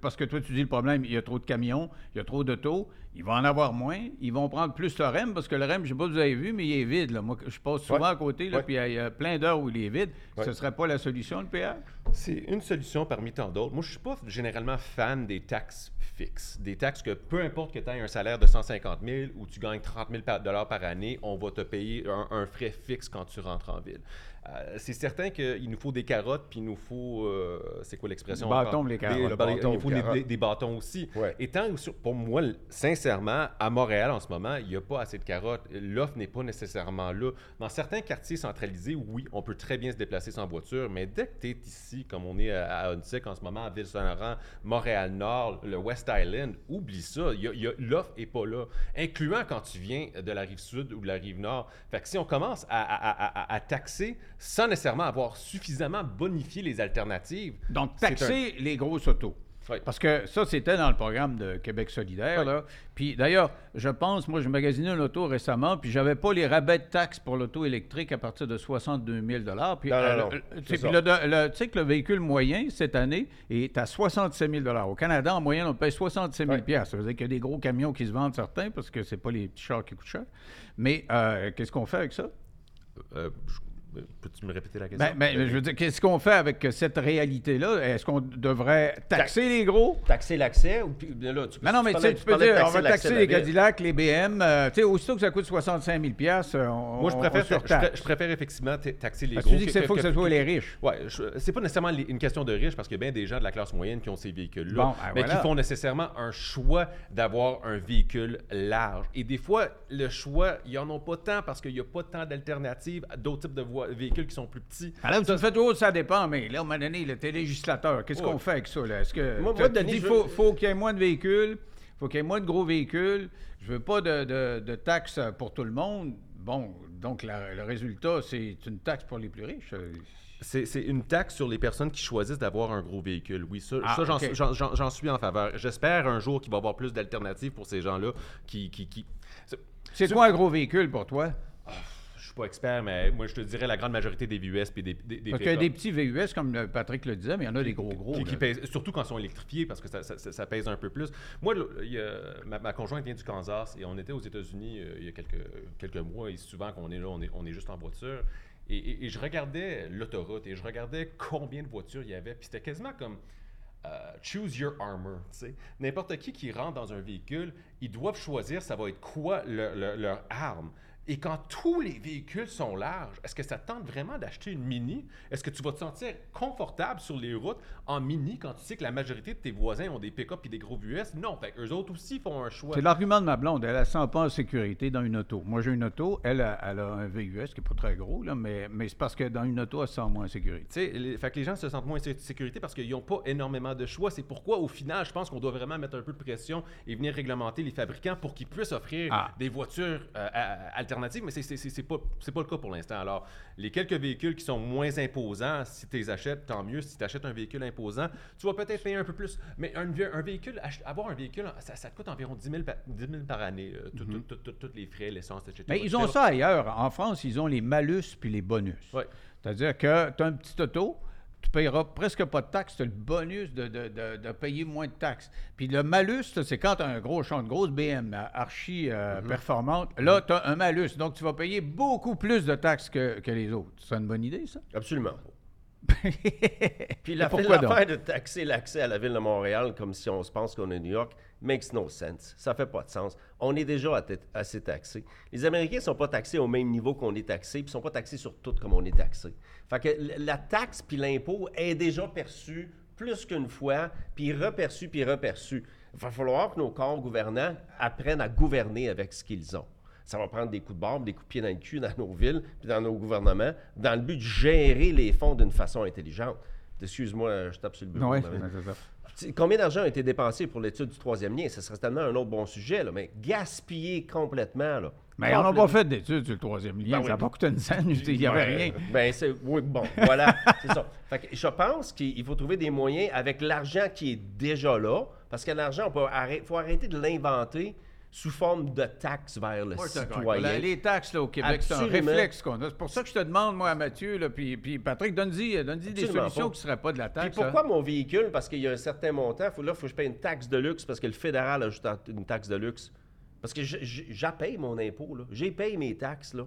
parce que toi, tu dis le problème, il y a trop de camions, il y a trop d'autos, il va en avoir moins, ils vont prendre plus le REM, parce que le REM, je ne sais pas si vous avez vu, mais il est vide. Là. Moi, je passe souvent Ouais. à côté, là, Ouais. puis il y a- plein d'heures où il est vide. Ouais. Ce ne serait pas la solution, le péage? C'est une solution parmi tant d'autres. Moi, je suis pas généralement fan des taxes fixes. Des taxes que peu importe que tu aies un salaire de 150 000 ou tu gagnes 30 000 par, dollars par année, on va te payer un, un frais fixe quand tu rentres en ville. Euh, c'est certain qu'il nous faut des carottes, puis il nous faut. euh, c'est quoi l'expression? Bâtons, les carottes. Des- Le bâton, il nous faut des, des- des bâtons aussi. Ouais. Pour moi, sincèrement, à Montréal en ce moment, il n'y a pas assez de carottes. L'offre n'est pas nécessairement là. Dans certains quartiers centralisés, oui, on peut très bien se déplacer sans voiture, mais dès que tu es ici, comme on est à, à Huntsic en ce moment, à Ville-Saint-Laurent, Montréal-Nord, le West Island, oublie ça. Il y a- il y a- L'offre n'est pas là, incluant quand tu viens de la rive sud ou de la rive nord. Fait que si on commence à, à- à- à- à taxer sans nécessairement avoir suffisamment bonifié les alternatives, Donc, taxer les grosses autos. Oui. Parce que ça, c'était dans le programme de Québec solidaire. Oui. Là. Puis d'ailleurs, je pense, moi, je magasinais une auto récemment, puis j'avais pas les rabais de taxes pour l'auto électrique à partir de 62 000 Puis, Non, non, euh, non, puis le- le- tu sais que le véhicule moyen, cette année, est à 67 000 Au Canada, en moyenne, on paye 67 000 Oui. Ça veut dire qu'il y a des gros camions qui se vendent certains, parce que c'est pas les petits chars qui coûtent cher. Mais euh, qu'est-ce qu'on fait avec ça? euh, je- peux-tu me répéter la question? Ben, ben, je veux dire, qu'est-ce qu'on fait avec cette réalité-là? Est-ce qu'on devrait taxer les gros? Taxer l'accès ou puis, ben là, tu peux Non, non, mais tu parlais- sais, tu peux dire, on va taxer les ville. Cadillacs, les BM. euh, tu sais, aussitôt que ça coûte 65 000 euh, on, Moi, je préfère, on je, je préfère effectivement ta- taxer les gros. tu dis que c'est faut que ce soit les riches? Ouais, je- c'est pas nécessairement les- une question de riches parce qu'il y a bien des gens de la classe moyenne qui ont ces véhicules-là, Bon, mais voilà. qui font nécessairement un choix d'avoir un véhicule large. Et des fois, le choix, ils en ont pas tant parce qu'il n'y a pas tant d'alternatives à d'autres types de véhicules qui sont plus petits. Alors, tu fais ça dépend, mais là, à un moment donné, le législateur, qu'est-ce Ouais. qu'on fait avec ça? Là? Est-ce que Moi- tu- moi, dis je faut, qu'il y ait moins de véhicules, faut qu'il y ait moins de gros véhicules, je veux pas de, de- de taxes pour tout le monde. Bon, donc la- le résultat, c'est une taxe pour les plus riches. C'est c'est une taxe sur les personnes qui choisissent d'avoir un gros véhicule. Oui, ça, Ah, ça, j'en suis- j'en- j'en- j'en suis en faveur. J'espère un jour qu'il va y avoir plus d'alternatives pour ces gens-là qui... qui, qui... C'est- C'est quoi un gros véhicule pour toi? Je suis pas expert, mais moi, je te dirais la grande majorité des VUS puis des, des, des Parce qu'il y a des petits VUS, comme Patrick le disait, mais il y en a des gros gros. qui, là. qui pèsent, surtout quand ils sont électrifiés, parce que ça, ça- ça- ça pèse un peu plus. Moi, le- il y a- ma, ma conjointe vient du Kansas et on était aux États-Unis euh, il y a quelques, quelques mois et souvent qu'on est là, on est, on est juste en voiture. Et, et- et je regardais l'autoroute et je regardais combien de voitures il y avait. Puis c'était quasiment comme euh, choose your armor. N'importe qui qui rentre dans un véhicule, ils doivent choisir ça va être quoi le- le- leur arme. Et quand tous les véhicules sont larges, est-ce que ça te tente vraiment d'acheter une Mini? Est-ce que tu vas te sentir confortable sur les routes en Mini quand tu sais que la majorité de tes voisins ont des pick-up et des gros VUS? Non, fait eux autres aussi font un choix. C'est l'argument de ma blonde. Elle ne sent pas en sécurité dans une auto. Moi, j'ai une auto. Elle, a- elle a un VUS qui n'est pas très gros, là, mais, mais c'est parce que dans une auto, elle se sent moins en sécurité. Les, fait que les gens se sentent moins en sé- sécurité parce qu'ils n'ont pas énormément de choix. C'est pourquoi, au final, je pense qu'on doit vraiment mettre un peu de pression et venir réglementer les fabricants pour qu'ils puissent offrir Ah. des voitures euh, à- alternatives. Mais c'est- pas, pas le cas pour l'instant. Alors, les quelques véhicules qui sont moins imposants, si tu les achètes, tant mieux. Si tu achètes un véhicule imposant, tu vas peut-être payer un peu plus. Mais un, véhicule, avoir un véhicule, ça, ça te coûte environ 10 000, pa- 10 000 par année. euh, Tous les frais, l'essence, etc. Mais ils ont ça ailleurs. En France, ils ont les malus puis les bonus. Ouais. C'est-à-dire que tu as un petit auto, tu payeras presque pas de taxes, tu as le bonus de, de- de- de payer moins de taxes. Puis le malus, c'est quand tu as un gros champ de grosse BM archi euh, Mm-hmm. performante. Là, tu as un malus. Donc, tu vas payer beaucoup plus de taxes que, que les autres. C'est une bonne idée, ça? Absolument. Puis la l'affaire de taxer l'accès à la ville de Montréal comme si on se pense qu'on est New York makes no sense. Ça fait pas de sens. On est déjà assez taxé. Les Américains sont pas taxés au même niveau qu'on est taxé, puis ils sont pas taxés sur tout comme on est taxé. Fait que la taxe puis l'impôt est déjà perçu plus qu'une fois, puis reperçu puis reperçu. Il va falloir que nos corps gouvernants apprennent à gouverner avec ce qu'ils ont. Ça va prendre des coups de barbe, des coups de pied dans le cul dans nos villes, puis dans nos gouvernements, dans le but de gérer les fonds d'une façon intelligente. Excuse-moi, je tape sur le bureau. Combien d'argent a été dépensé pour l'étude du troisième lien? Ce serait tellement un autre bon sujet, là, mais gaspillé complètement. Là. Mais on n'a pas Complètement. fait d'études sur le troisième lien. Ben ça oui. n'a pas coûté une scène. Il n'y avait Ben, rien. Ben, c'est, oui, bon, voilà, c'est ça. Fait que je pense qu'il faut trouver des moyens avec l'argent qui est déjà là, parce que l'argent, il faut arrêter de l'inventer sous forme de taxes vers le Moi, citoyen. La- Les taxes là, au Québec, c'est un réflexe qu'on a. C'est pour ça que je te demande, moi, à Mathieu, là, puis, puis Patrick, donne-y donne des solutions pas. qui ne seraient pas de la Puis taxe. pourquoi hein. mon véhicule? Parce qu'il y a un certain montant. Faut, là, il faut que je paye une taxe de luxe parce que le fédéral ajoute une taxe de luxe. Parce que j'apaye mon impôt. là. J'ai payé mes taxes. Là.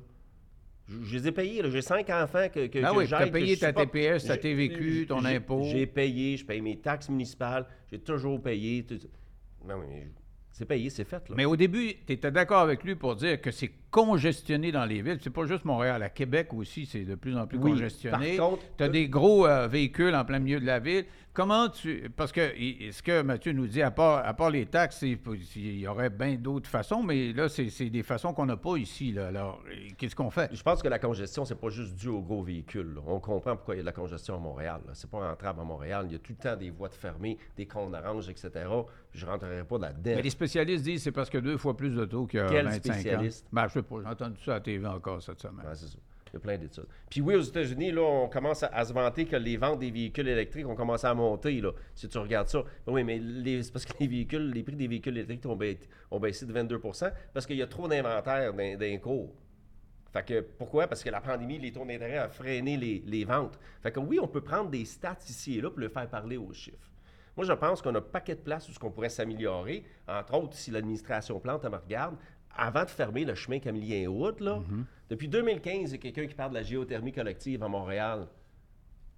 Je, je les ai payées. là. J'ai cinq enfants que, que, Ah que oui, as que payé ta. TPS, ta TVQ, ton impôt. J'ai payé. Je paye mes taxes municipales. J'ai toujours payé. tout- Non, mais c'est payé, c'est fait. Là. Mais au début, tu étais d'accord avec lui pour dire que c'est congestionné dans les villes. C'est pas juste Montréal. À Québec aussi, c'est de plus en plus Oui, congestionné. par contre, tu as euh, des gros euh, véhicules en plein milieu de la ville. Comment tu. Parce que ce que Mathieu nous dit, à part, à part les taxes, il y aurait bien d'autres façons, mais là, c'est des façons qu'on n'a pas ici. Là. Alors, qu'est-ce qu'on fait? Je pense que la congestion, c'est pas juste dû aux gros véhicules. là. On comprend pourquoi il y a de la congestion à Montréal. C'est pas rentable à Montréal. Il y a tout le temps des voies de fermées, des cônes oranges, etc. Je rentrerai pas là-dedans. Mais les spécialistes disent que c'est parce que deux fois plus d'autos qu'il y a Quel 25 spécialiste? ans. Ben, je pas, j'ai entendu ça à la TV encore cette semaine. Ouais, c'est ça. Il y a plein d'études. Puis oui, aux États-Unis, là, on commence à, à se vanter que les ventes des véhicules électriques ont commencé à monter, là, si tu regardes ça. Ben oui, mais c'est parce que les véhicules, les prix des véhicules électriques ont, ba- ont baissé de 22% parce qu'il y a trop d'inventaire les cours. Fait que pourquoi? Parce que la pandémie, les taux d'intérêt ont freiné les, les ventes. Fait que oui, on peut prendre des stats ici et là pour le faire parler aux chiffres. Moi, je pense qu'on a un paquet de places où ce qu'on pourrait s'améliorer. Entre autres, si l'administration plante, elle me regarde, avant de fermer le chemin Camillien-Route, là, depuis 2015, il y a quelqu'un qui parle de la géothermie collective à Montréal.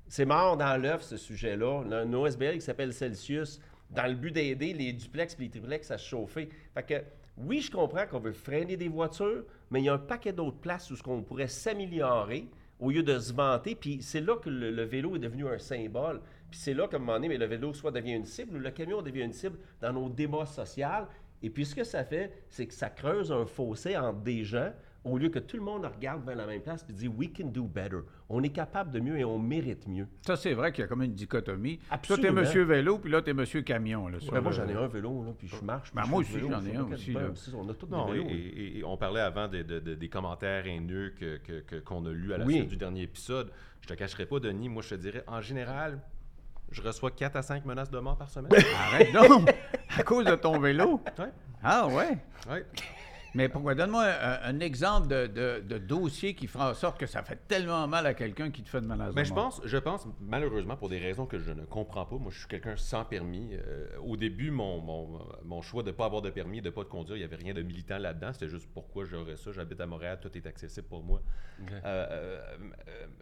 C'est mort dans l'œuf, ce sujet-là. A Un OSBL qui s'appelle Celsius, dans le but d'aider les duplex et les triplex à se chauffer. Fait que, oui, je comprends qu'on veut freiner des voitures, mais il y a un paquet d'autres places où ce qu'on pourrait s'améliorer au lieu de se vanter. Puis c'est là que le, le vélo est devenu un symbole. Puis c'est là qu'à un moment donné, mais le vélo soit devient une cible ou le camion devient une cible dans nos débats sociaux. Et puis ce que ça fait, c'est que ça creuse un fossé entre des gens au lieu que tout le monde regarde vers la même place et dit We can do better. On est capable de mieux et on mérite mieux. Ça, c'est vrai qu'il y a comme une dichotomie. Absolument. Toi, t'es monsieur vélo, puis là, t'es monsieur camion. Là, Ouais, moi, le- j'en ai un vélo, là, puis je marche. Ben, puis moi je fais aussi, j'en ai un aussi, là. On a tous Non, des et, vélos. et- et on parlait avant de- de- de- des commentaires haineux que- que- que- qu'on a lus à la Oui. suite du dernier épisode. Je te cacherai pas, Denis, moi je te dirais, en général, je reçois 4 à 5 menaces de mort par semaine. Arrête donc! À cause de ton vélo? ouais, Ah ouais? Mais pourquoi? Donne-moi un, un exemple de, de- de dossier qui fera en sorte que ça fait tellement mal à quelqu'un qui te fait de menace de Mais Ben, je pense, je pense, malheureusement, pour des raisons que je ne comprends pas, moi je suis quelqu'un sans permis. Euh, au début, mon, mon, mon choix de ne pas avoir de permis, de ne pas de conduire, il n'y avait rien de militant là-dedans. C'était juste pourquoi j'aurais ça. J'habite à Montréal, tout est accessible pour moi. Euh, euh,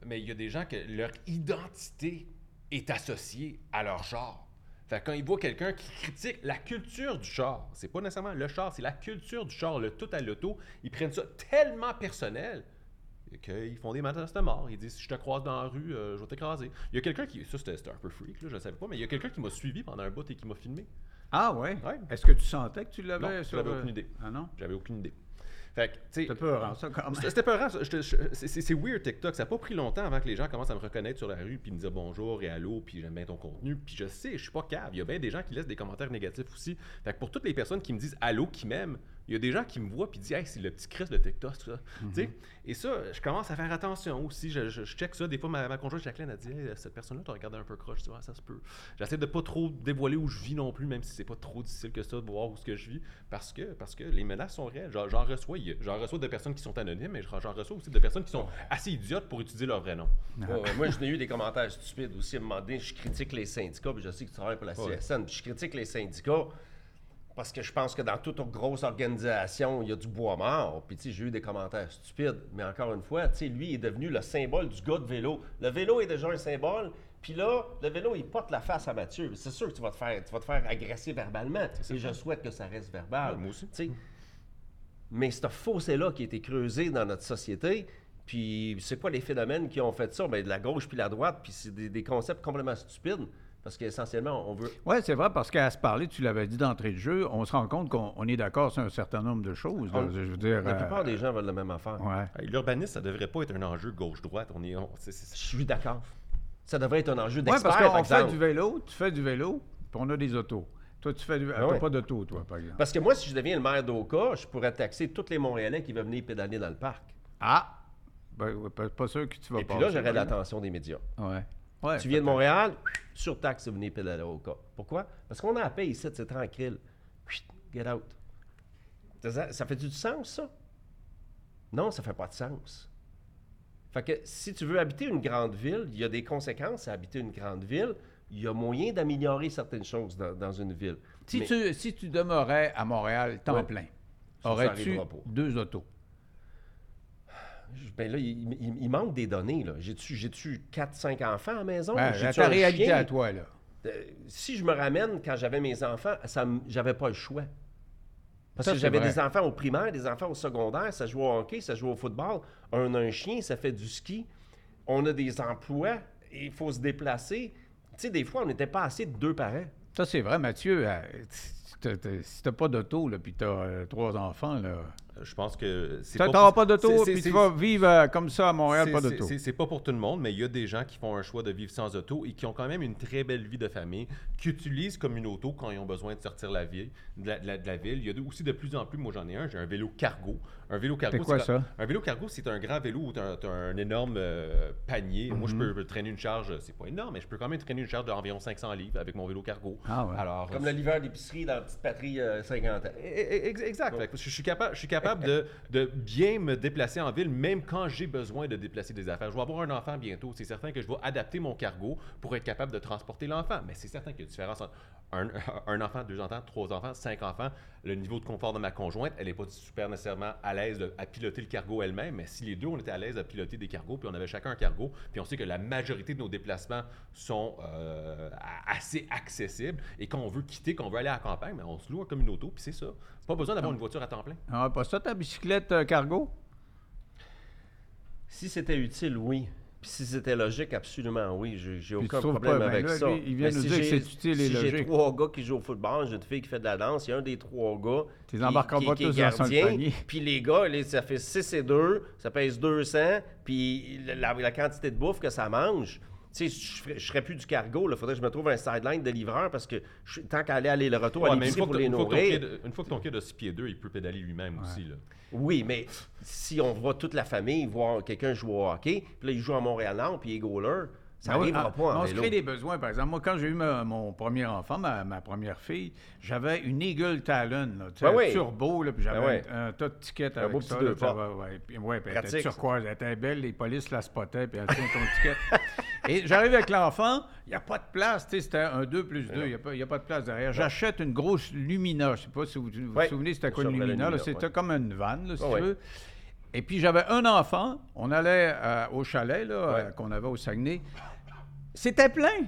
mais il y a des gens que leur identité est associée à leur char. Fait que quand ils voient quelqu'un qui critique la culture du char, c'est pas nécessairement le char, c'est la culture du char, le tout à l'auto, ils prennent ça tellement personnel qu'ils font des menaces de mort. Ils disent si je te croise dans la rue, euh, je vais t'écraser. Il y a quelqu'un qui. Ça, c'était un peu freak, là, je ne savais pas, mais il y a quelqu'un qui m'a suivi pendant un bout et qui m'a filmé. Ah ouais? Ouais. Est-ce que tu sentais que tu l'avais sur j'avais aucune idée. Ah non? J'avais aucune idée. Fait ça, quand même. C'était c'était peurant, ça. Te- je- c'est- weird TikTok. Ça n'a pas pris longtemps avant que les gens commencent à me reconnaître sur la rue puis me dire bonjour et allô puis j'aime bien ton contenu. Puis je sais, je suis pas cave. Il y a bien des gens qui laissent des commentaires négatifs aussi. Fait que pour toutes les personnes qui me disent allô, qui m'aiment, il y a des gens qui me voient puis disent hey, c'est le petit Chris de TikTok, ça. Tu sais? Et ça, je commence à faire attention aussi. Je, je- je check ça. Des fois, ma, ma conjointe Jacqueline a dit Hey, cette personne-là, tu regardé un peu croche. Ça se peut. J'essaie de pas trop dévoiler où je vis non plus, même si c'est pas trop difficile que ça de voir où ce que je vis, parce que, parce que les menaces sont réelles. J'en j'en reçois, j'en reçois de personnes qui sont anonymes, mais j'en j'en reçois aussi de personnes qui sont assez idiotes pour utiliser leur vrai nom. Ouais, ouais, moi, je n'ai eu des commentaires stupides aussi. À un moment donné, je critique les syndicats, puis je sais que tu travailles pour la Ouais. CSN, puis je critique les syndicats parce que je pense que dans toute grosse organisation, il y a du bois mort. Puis, tu sais, j'ai eu des commentaires stupides. Mais encore une fois, tu sais, lui est devenu le symbole du gars de vélo. Le vélo est déjà un symbole. Puis là, le vélo, il porte la face à Mathieu. C'est sûr que tu vas te faire, tu vas te faire agresser verbalement. Et je souhaite que ça reste verbal. Ouais, moi aussi. Tu sais, mais ce fossé-là qui a été creusé dans notre société, puis c'est quoi les phénomènes qui ont fait ça? Bien, de la gauche puis la droite, puis c'est des, des concepts complètement stupides, parce qu'essentiellement, on veut... Oui, c'est vrai, parce qu'à se parler, tu l'avais dit d'entrée de jeu, on se rend compte qu'on on est d'accord sur un certain nombre de choses. là. On- je veux dire. La euh, plupart des gens veulent la même affaire. Ouais. L'urbanisme, ça devrait pas être un enjeu gauche-droite. On est, Je suis d'accord. Ça devrait être un enjeu Oui, d'expert, parce par qu'on fait exemple. du vélo, tu fais du vélo, puis on a des autos. Toi, tu fais du. Ah ouais. pas d'auto, toi, par exemple. Parce que moi, si je deviens le maire d'Oka, je pourrais taxer tous les Montréalais qui veulent venir pédaler dans le parc. Ah! Ben, pas, pas sûr que tu vas Et puis là, j'aurais l'attention des médias. Ouais. Ouais, Tu viens de. Montréal, surtaxe de venir pédaler au cas. Pourquoi? Parce qu'on a à payer ici, c'est tranquille. Get out. Ça, ça fait du sens, ça? Non, ça fait pas de sens. Fait que si tu veux habiter une grande ville, il y a des conséquences à habiter une grande ville. Il y a moyen d'améliorer certaines choses dans, dans une ville. Si, Mais- tu, si tu demeurais à Montréal temps Ouais. plein, aurais-tu deux autos? Ben là, il, il- il manque des données. là. J'ai-tu, j'ai-tu 4-5 enfants à la maison? Ben, J'ai-tu ta réalité chien? à toi, là. Euh, si je me ramène quand j'avais mes enfants, ça, j'avais pas le choix. Parce Ça, que j'avais des enfants au primaire, des enfants au secondaire, ça joue au hockey, ça joue au football. On a un chien, ça fait du ski. On a des emplois, il faut se déplacer. Tu sais, des fois, on n'était pas assez de deux parents. Ça, c'est vrai, Mathieu. euh, si t'as pas d'auto, puis t'as euh, trois enfants, là. Je pense que c'est Tu n'auras pas d'auto, puis tu vas vivre euh, comme ça à Montréal, pas d'auto. c'est- C'est pas pour tout le monde, mais il y a des gens qui font un choix de vivre sans auto et qui ont quand même une très belle vie de famille, qui utilisent comme une auto quand ils ont besoin de sortir la ville, de la, de la- de la ville. Il y a de- aussi de plus en plus, moi j'en ai un, j'ai un vélo cargo. Un vélo cargo, C'est quoi quand- ça? Un vélo cargo, c'est un grand vélo où tu as, un énorme euh, panier. Moi, je Mhm. peux, peux traîner une charge, c'est pas énorme, mais je peux quand même traîner une charge d'environ 500 livres avec mon vélo cargo. Ah ouais. Alors, Comme le livreur d'épicerie dans la petite patrie euh, 50 ans. Ex- Exact. Fait que je suis capable, je suis capable de, de bien me déplacer en ville, même quand j'ai besoin de déplacer des affaires. Je vais avoir un enfant bientôt. C'est certain que je vais adapter mon cargo pour être capable de transporter l'enfant. Mais c'est certain qu'il y a une différence entre un, un enfant, deux enfants, trois enfants, cinq enfants. Le niveau de confort de ma conjointe, elle n'est pas super nécessairement à l'aise à piloter le cargo elle-même. Mais si les deux, on était à l'aise à piloter des cargos, puis on avait chacun un cargo, puis on sait que la majorité de nos déplacements sont euh, assez accessibles, et quand on veut quitter, qu'on veut aller à la campagne, ben, on se loue comme une auto, puis c'est ça. Pas besoin d'avoir une voiture à temps plein. Ah, pas ça, ta bicyclette euh, cargo? Si c'était utile, oui. Puis si c'était logique, absolument oui. J'ai, j'ai aucun problème pas, ben avec là, ça. il vient Mais nous si dire que j'ai- c'est utile et si j'ai logique. trois gars qui jouent au football, j'ai une fille qui fait de la danse, il y a un des trois gars Tu les qui- est gardien. Puis les gars, les- ça fait 6 et 2, ça pèse 200, puis la, la quantité de bouffe que ça mange... Tu sais, je ferais, je ferais plus du cargo, il faudrait que je me trouve un sideline de livreur parce que je- tant qu'à aller aller le retour à Ouais, une l'épicerie pour les une fois que ton nourrir... une fois que ton kid a 6 pieds 2, il peut pédaler lui-même aussi. Là. Oui, mais si on voit toute la famille voir quelqu'un jouer au hockey, puis là, il joue à Montréal-Nord, puis il est goaler, Ça Ben oui, ah, pas en On se crée des besoins. Par exemple, moi, quand j'ai eu ma- mon premier enfant, ma, ma première fille, j'avais une Eagle Talon, là, sais, Ben oui. turbo, là, puis j'avais Ben un, un tas de tickets Un avec beau ça. petit là, ça ouais. Puis, ouais, puis elle était turquoise, elle était belle, les polices la spottaient, puis elle tient ton ticket. Et j'arrive avec l'enfant, il n'y a pas de place, c'était un 2 plus 2, il n'y a, pas- a de place derrière. J'achète une grosse Lumina, je ne sais pas si vous vous, Ouais. souvenez, c'était quoi une Lumina, c'était comme une vanne, si tu veux. Et puis j'avais un enfant, on allait euh, au chalet là, Ouais. euh, qu'on avait au Saguenay. C'était plein.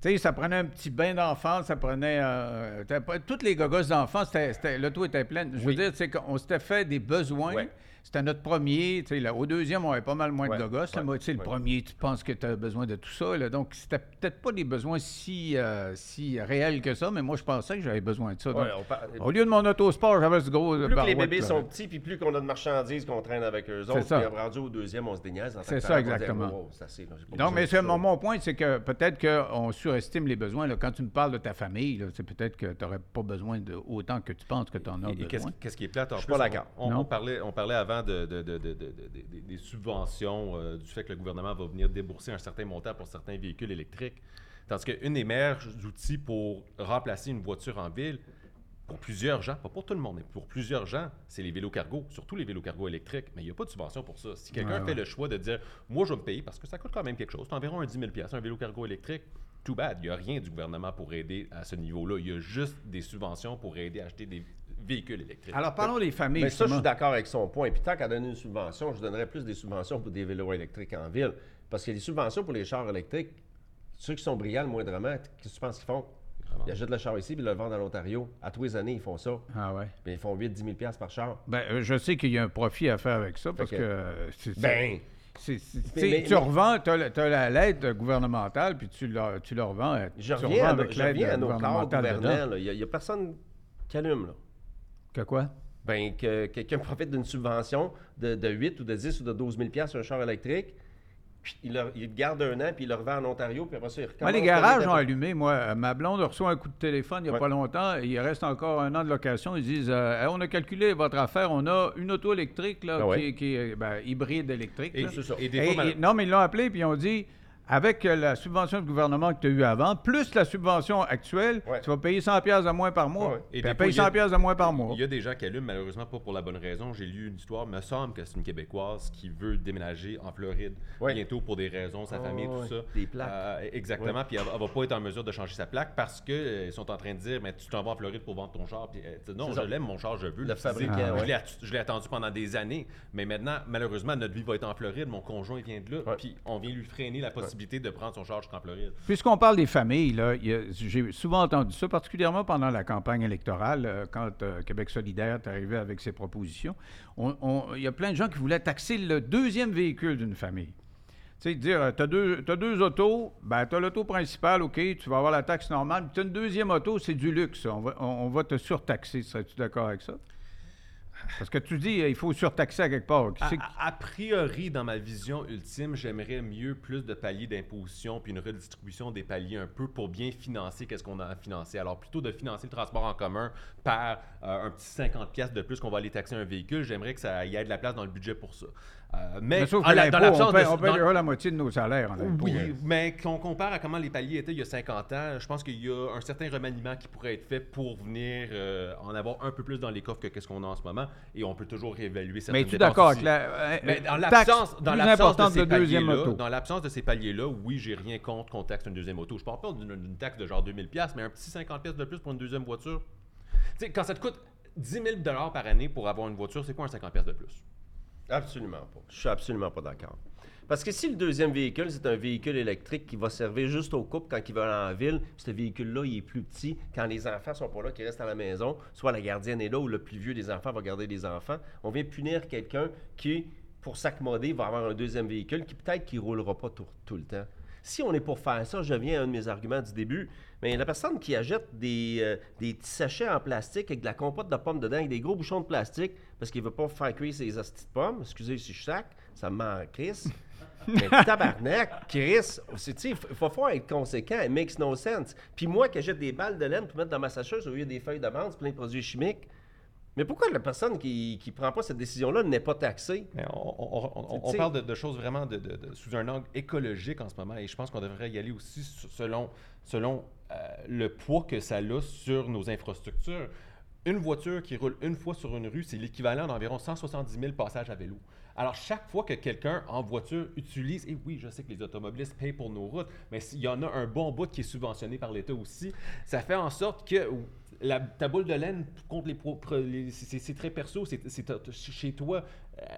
Tu sais, ça prenait un petit bain d'enfant, ça prenait. euh, toutes les gogosses d'enfants, c'était- l'auto était pleine. Je veux Oui. dire, c'est qu'on s'était fait des besoins. Ouais. C'était notre premier. Tu sais, là, au deuxième, on avait pas mal moins Ouais, de là, ouais, sais, le premier, tu penses que tu as besoin de tout ça. là. donc, c'était peut-être pas des besoins si, euh, si réels que ça, mais moi, je pensais que j'avais besoin de ça. Donc, Ouais, on par- au lieu de mon autosport, j'avais ce gros. Plus que les bébés là. sont petits, puis plus qu'on a de marchandises qu'on traîne avec eux autres, ça. puis rendu au deuxième, on se déniaise. C'est ça, exactement. Wow, assez, besoin mais mon, mon point, c'est que peut-être qu'on surestime les besoins. là. Quand tu me parles de ta famille, c'est peut-être que tu n'aurais pas besoin de autant que tu penses que tu en as Et, et qu'est-ce besoin. qu'est-ce qui est plate en Je suis pas d'accord. On, parlait, on parlait avant de, de- de- de- de- de- des- subventions, euh, du fait que le gouvernement va venir débourser un certain montant pour certains véhicules électriques. Tandis qu'une des meilleurs outils pour remplacer une voiture en ville, pour plusieurs gens, pas pour tout le monde, mais pour plusieurs gens, c'est les vélos cargo, surtout les vélos cargo électriques. Mais il n'y a pas de subvention pour ça. Si quelqu'un Ouais, fait le choix de dire, moi je vais me payer parce que ça coûte quand même quelque chose, c'est environ un 10 000 un vélo cargo électrique, too bad. Il n'y a rien du gouvernement pour aider à ce niveau-là. Il y a juste des subventions pour aider à acheter des véhicules électriques. Alors, parlons des familles. Mais ça, je suis d'accord avec son point. Puis tant qu'à donner une subvention, je donnerais plus des subventions pour des vélos électriques en ville. Parce que les subventions pour les chars électriques, ceux qui sont brillants le moindrement, qu'est-ce que tu penses qu'ils font? Vraiment. Ils achètent le char ici puis ils le vendent en Ontario. À tous les années, ils font ça. Ah ouais. Puis ils font 8-10 000 par char. Ben, euh, je sais qu'il y a un profit à faire avec ça parce que, que- euh, c'est, Ben, c'est- c'est- Mais- tu mais- revends, tu as l'aide gouvernementale, puis tu le, tu le revends. je tu reviens, revends à, nos- avec je l'aide reviens à nos corps gouvernementale. Il n'y a, personne qui allume. Là. Que quoi? Ben, que quelqu'un profite d'une subvention de, de 8 ou de 10 ou de 12 000 sur un char électrique, puis il, le- il le garde un an, puis il le revend en Ontario, puis après ça, il recommence. Moi, les garages ont allumé. Moi, euh, ma blonde reçoit un coup de téléphone il n'y a Ouais. pas longtemps. et il reste encore un an de location. Ils disent euh, Hey, On a calculé votre affaire. On a une auto électrique là, Ah ouais. qui, est- qui est ben, hybride électrique. Et, là. c'est ça. et des Et- fois, mal- et- non, mais ils l'ont appelé puis ils ont dit avec euh, la subvention du gouvernement que tu as eue avant, plus la subvention actuelle, Ouais. tu vas payer 100 pièces de moins par mois. Ouais, ouais. Et Puis des elle fois, paye il y a- 100 pièces de moins par mois. Il y a des gens qui allument, malheureusement pas pour la bonne raison. J'ai lu une histoire, me semble que c'est une Québécoise qui veut déménager en Floride Ouais. bientôt pour des raisons, sa Oh, famille, ouais. tout ça. Des plaques. Euh, exactement. Puis elle, elle va pas être en mesure de changer sa plaque parce qu'ils sont en train de dire Mais tu t'en vas en Floride pour vendre ton char. Puis non, je l'aime, mon char, je veux Le fabricant, Je ouais. l'ai att- Je l'ai attendu pendant des années. Mais maintenant, malheureusement, notre vie va être en Floride. Mon conjoint vient de là. Ouais. Puis on vient lui freiner la possibilité de prendre son char jusqu'en Floride. Puisqu'on parle des familles, j'ai souvent entendu ça, particulièrement pendant la campagne électorale, euh, quand euh, Québec solidaire est arrivé avec ses propositions. On- on- Il y a plein de gens qui voulaient taxer le deuxième véhicule d'une famille. Tu sais, dire, tu as deux, deux autos, ben, tu as l'auto principale, OK, tu vas avoir la taxe normale, puis tu as une deuxième auto, c'est du luxe. On va, on va te surtaxer. Serais-tu d'accord avec ça? Parce que tu dis, euh, il faut surtaxer à quelque part. Qui- a priori, dans ma vision ultime, j'aimerais mieux plus de paliers d'imposition puis une redistribution des paliers un peu pour bien financer qu'est-ce qu'on a à financer. Alors, plutôt de financer le transport en commun par euh, un petit 50 pièces de plus qu'on va aller taxer un véhicule, j'aimerais que ça y ait de la place dans le budget pour ça. Euh, mais Mais sauf en que la- l'impôt, dans l'absence on paie, de- on paie dans- déjà la moitié de nos salaires en oui, mais qu'on compare à comment les paliers étaient il y a 50 ans, je pense qu'il y a un certain remaniement qui pourrait être fait pour venir euh, en avoir un peu plus dans les coffres que qu'est-ce qu'on a en ce moment, et on peut toujours réévaluer certaines Mais es-tu dépenses d'accord avec la euh, Mais dans l'absence, dans l'absence de ces de deuxième paliers-là, auto? dans l'absence de ces paliers-là, oui, j'ai rien contre qu'on taxe une deuxième auto. Je parle pas d'une taxe de genre 2000 pièces, mais un petit 50 pièces de plus pour une deuxième voiture. Tu sais, quand ça te coûte 10 000 dollars par année pour avoir une voiture, c'est quoi un 50 pièces de plus? Absolument pas. Je suis absolument pas d'accord. Parce que si le deuxième véhicule, c'est un véhicule électrique qui va servir juste au couple quand ils veulent en ville, ce véhicule-là, il est plus petit, quand les enfants sont pas là, qu'ils restent à la maison, soit la gardienne est là ou le plus vieux des enfants va garder les enfants, on vient punir quelqu'un qui, pour s'accommoder, va avoir un deuxième véhicule qui peut-être qui roulera pas tout, tout le temps. Si on est pour faire ça, je viens à un de mes arguments du début, mais la personne qui achète des, euh, des petits sachets en plastique avec de la compote de pommes dedans, avec des gros bouchons de plastique, parce qu'il veut pas faire cuire ses hosties de pommes, excusez si je sac, ça me en Chris. Mais tabarnak, Chris, il faut, faut faire être conséquent, it makes no sense. Puis moi, que jette des balles de laine pour mettre dans ma sacheuse au lieu des feuilles de menthe, plein de produits chimiques, Mais pourquoi la personne qui ne prend pas cette décision-là n'est pas taxée? Mais on, on- on- on Tu sais- parle de, de choses vraiment de, sous un angle écologique en ce moment et je pense qu'on devrait y aller aussi selon, selon euh, le poids que ça a sur nos infrastructures. Une voiture qui roule une fois sur une rue, c'est l'équivalent d'environ 170 000 passages à vélo. Alors, chaque fois que quelqu'un en voiture utilise, et oui, je sais que les automobilistes payent pour nos routes, mais s'il y en a un bon bout qui est subventionné par l'État aussi, ça fait en sorte que la, ta boule de laine contre les, les- c'est très perso, c'est chez toi,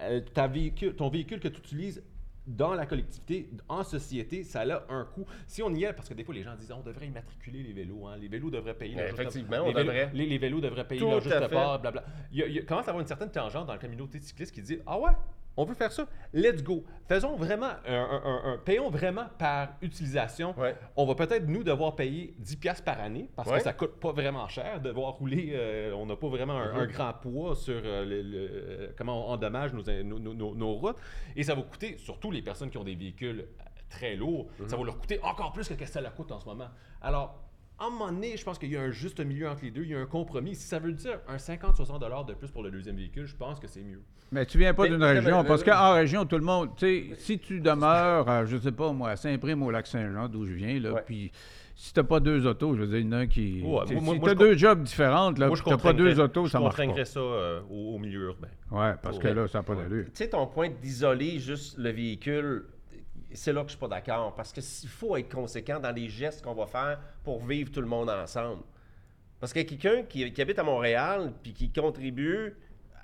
euh, ta véhicule, ton véhicule que tu utilises dans la collectivité, en société, ça a un coût. Si on y est, parce que des fois les gens disent on devrait immatriculer les vélos, hein, les vélos devraient payer leur juste- effectivement, les on vélos- devrait. Les, les vélos devraient payer Tout leur juste part, blabla. Il, y a- il commence à avoir une certaine tangente dans la communauté cycliste qui dit Ah ouais, on veut faire ça, let's go. Faisons vraiment, un, un- un- un- payons vraiment par utilisation. Ouais. On va peut-être, nous, devoir payer 10$ piastres par année parce Ouais. que ça coûte pas vraiment cher. Devoir rouler, euh, on n'a pas vraiment un, Mhm. un grand poids sur euh, le, le- comment on endommage nos, nos, nos- nos- nos routes. Et ça va coûter, surtout les personnes qui ont des véhicules très lourds, Mhm. ça va leur coûter encore plus que ce que ça leur coûte en ce moment. Alors, à un moment donné, je pense qu'il y a un juste milieu entre les deux, il y a un compromis. Si ça veut dire un 50-60$ dollars de plus pour le deuxième véhicule, je pense que c'est mieux. Mais tu viens pas d'une région, parce qu'en région, tout le monde, tu sais, si tu demeures, à, je sais pas moi, à Saint-Prime au Lac-Saint-Jean, d'où je viens, là, puis si t'as pas deux autos, je veux dire, il y en a un qui... Ouais, moi- si moi, t'as je deux jobs différentes, là, Moi, je t'as pas deux autos, ça je marche pas. contraignerais ça euh, au, au milieu urbain. Ouais, parce que là, ça n'a pas d'allure. Tu sais, ton point d'isoler juste le véhicule, c'est là que je suis pas d'accord. Parce que s'il faut être conséquent dans les gestes qu'on va faire pour vivre tout le monde ensemble. Parce que quelqu'un qui, qui habite à Montréal puis qui contribue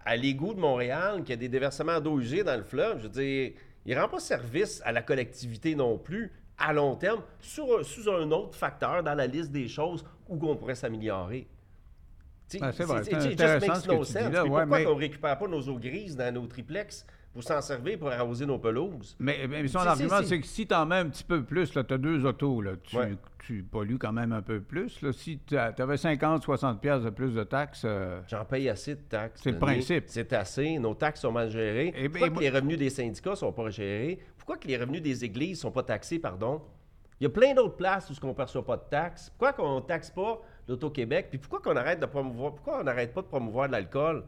à l'égout de Montréal, qui a des déversements d'eau usée dans le fleuve, je veux dire, il rend pas service à la collectivité non plus à long terme sur sous un autre facteur dans la liste des choses où on pourrait s'améliorer. Ben, c'est vrai, c'est it just intéressant makes ce que no tu dis là, ouais, pourquoi mais- qu'on récupère pas nos eaux grises dans nos triplex pour s'en servir pour arroser nos pelouses? Mais, mais son Si, argument, si. c'est que si t'en mets un petit peu plus, là, t'as deux autos, là, tu, Ouais. tu pollues quand même un peu plus. Là. Si t'a- t'avais 50, 60 pièces de plus de taxes, euh, J'en paye assez de taxes. C'est le principe. C'est assez. Nos taxes sont mal gérées. Eh ben, Pourquoi que les revenus des syndicats sont pas gérés? Pourquoi que les revenus des églises sont pas taxés, pardon? Il y a plein d'autres places où on ne perçoit pas de taxes. Pourquoi qu'on ne taxe pas l'Auto-Québec? Puis pourquoi qu'on arrête de promouvoir... Pourquoi on n'arrête pas de promouvoir de l'alcool?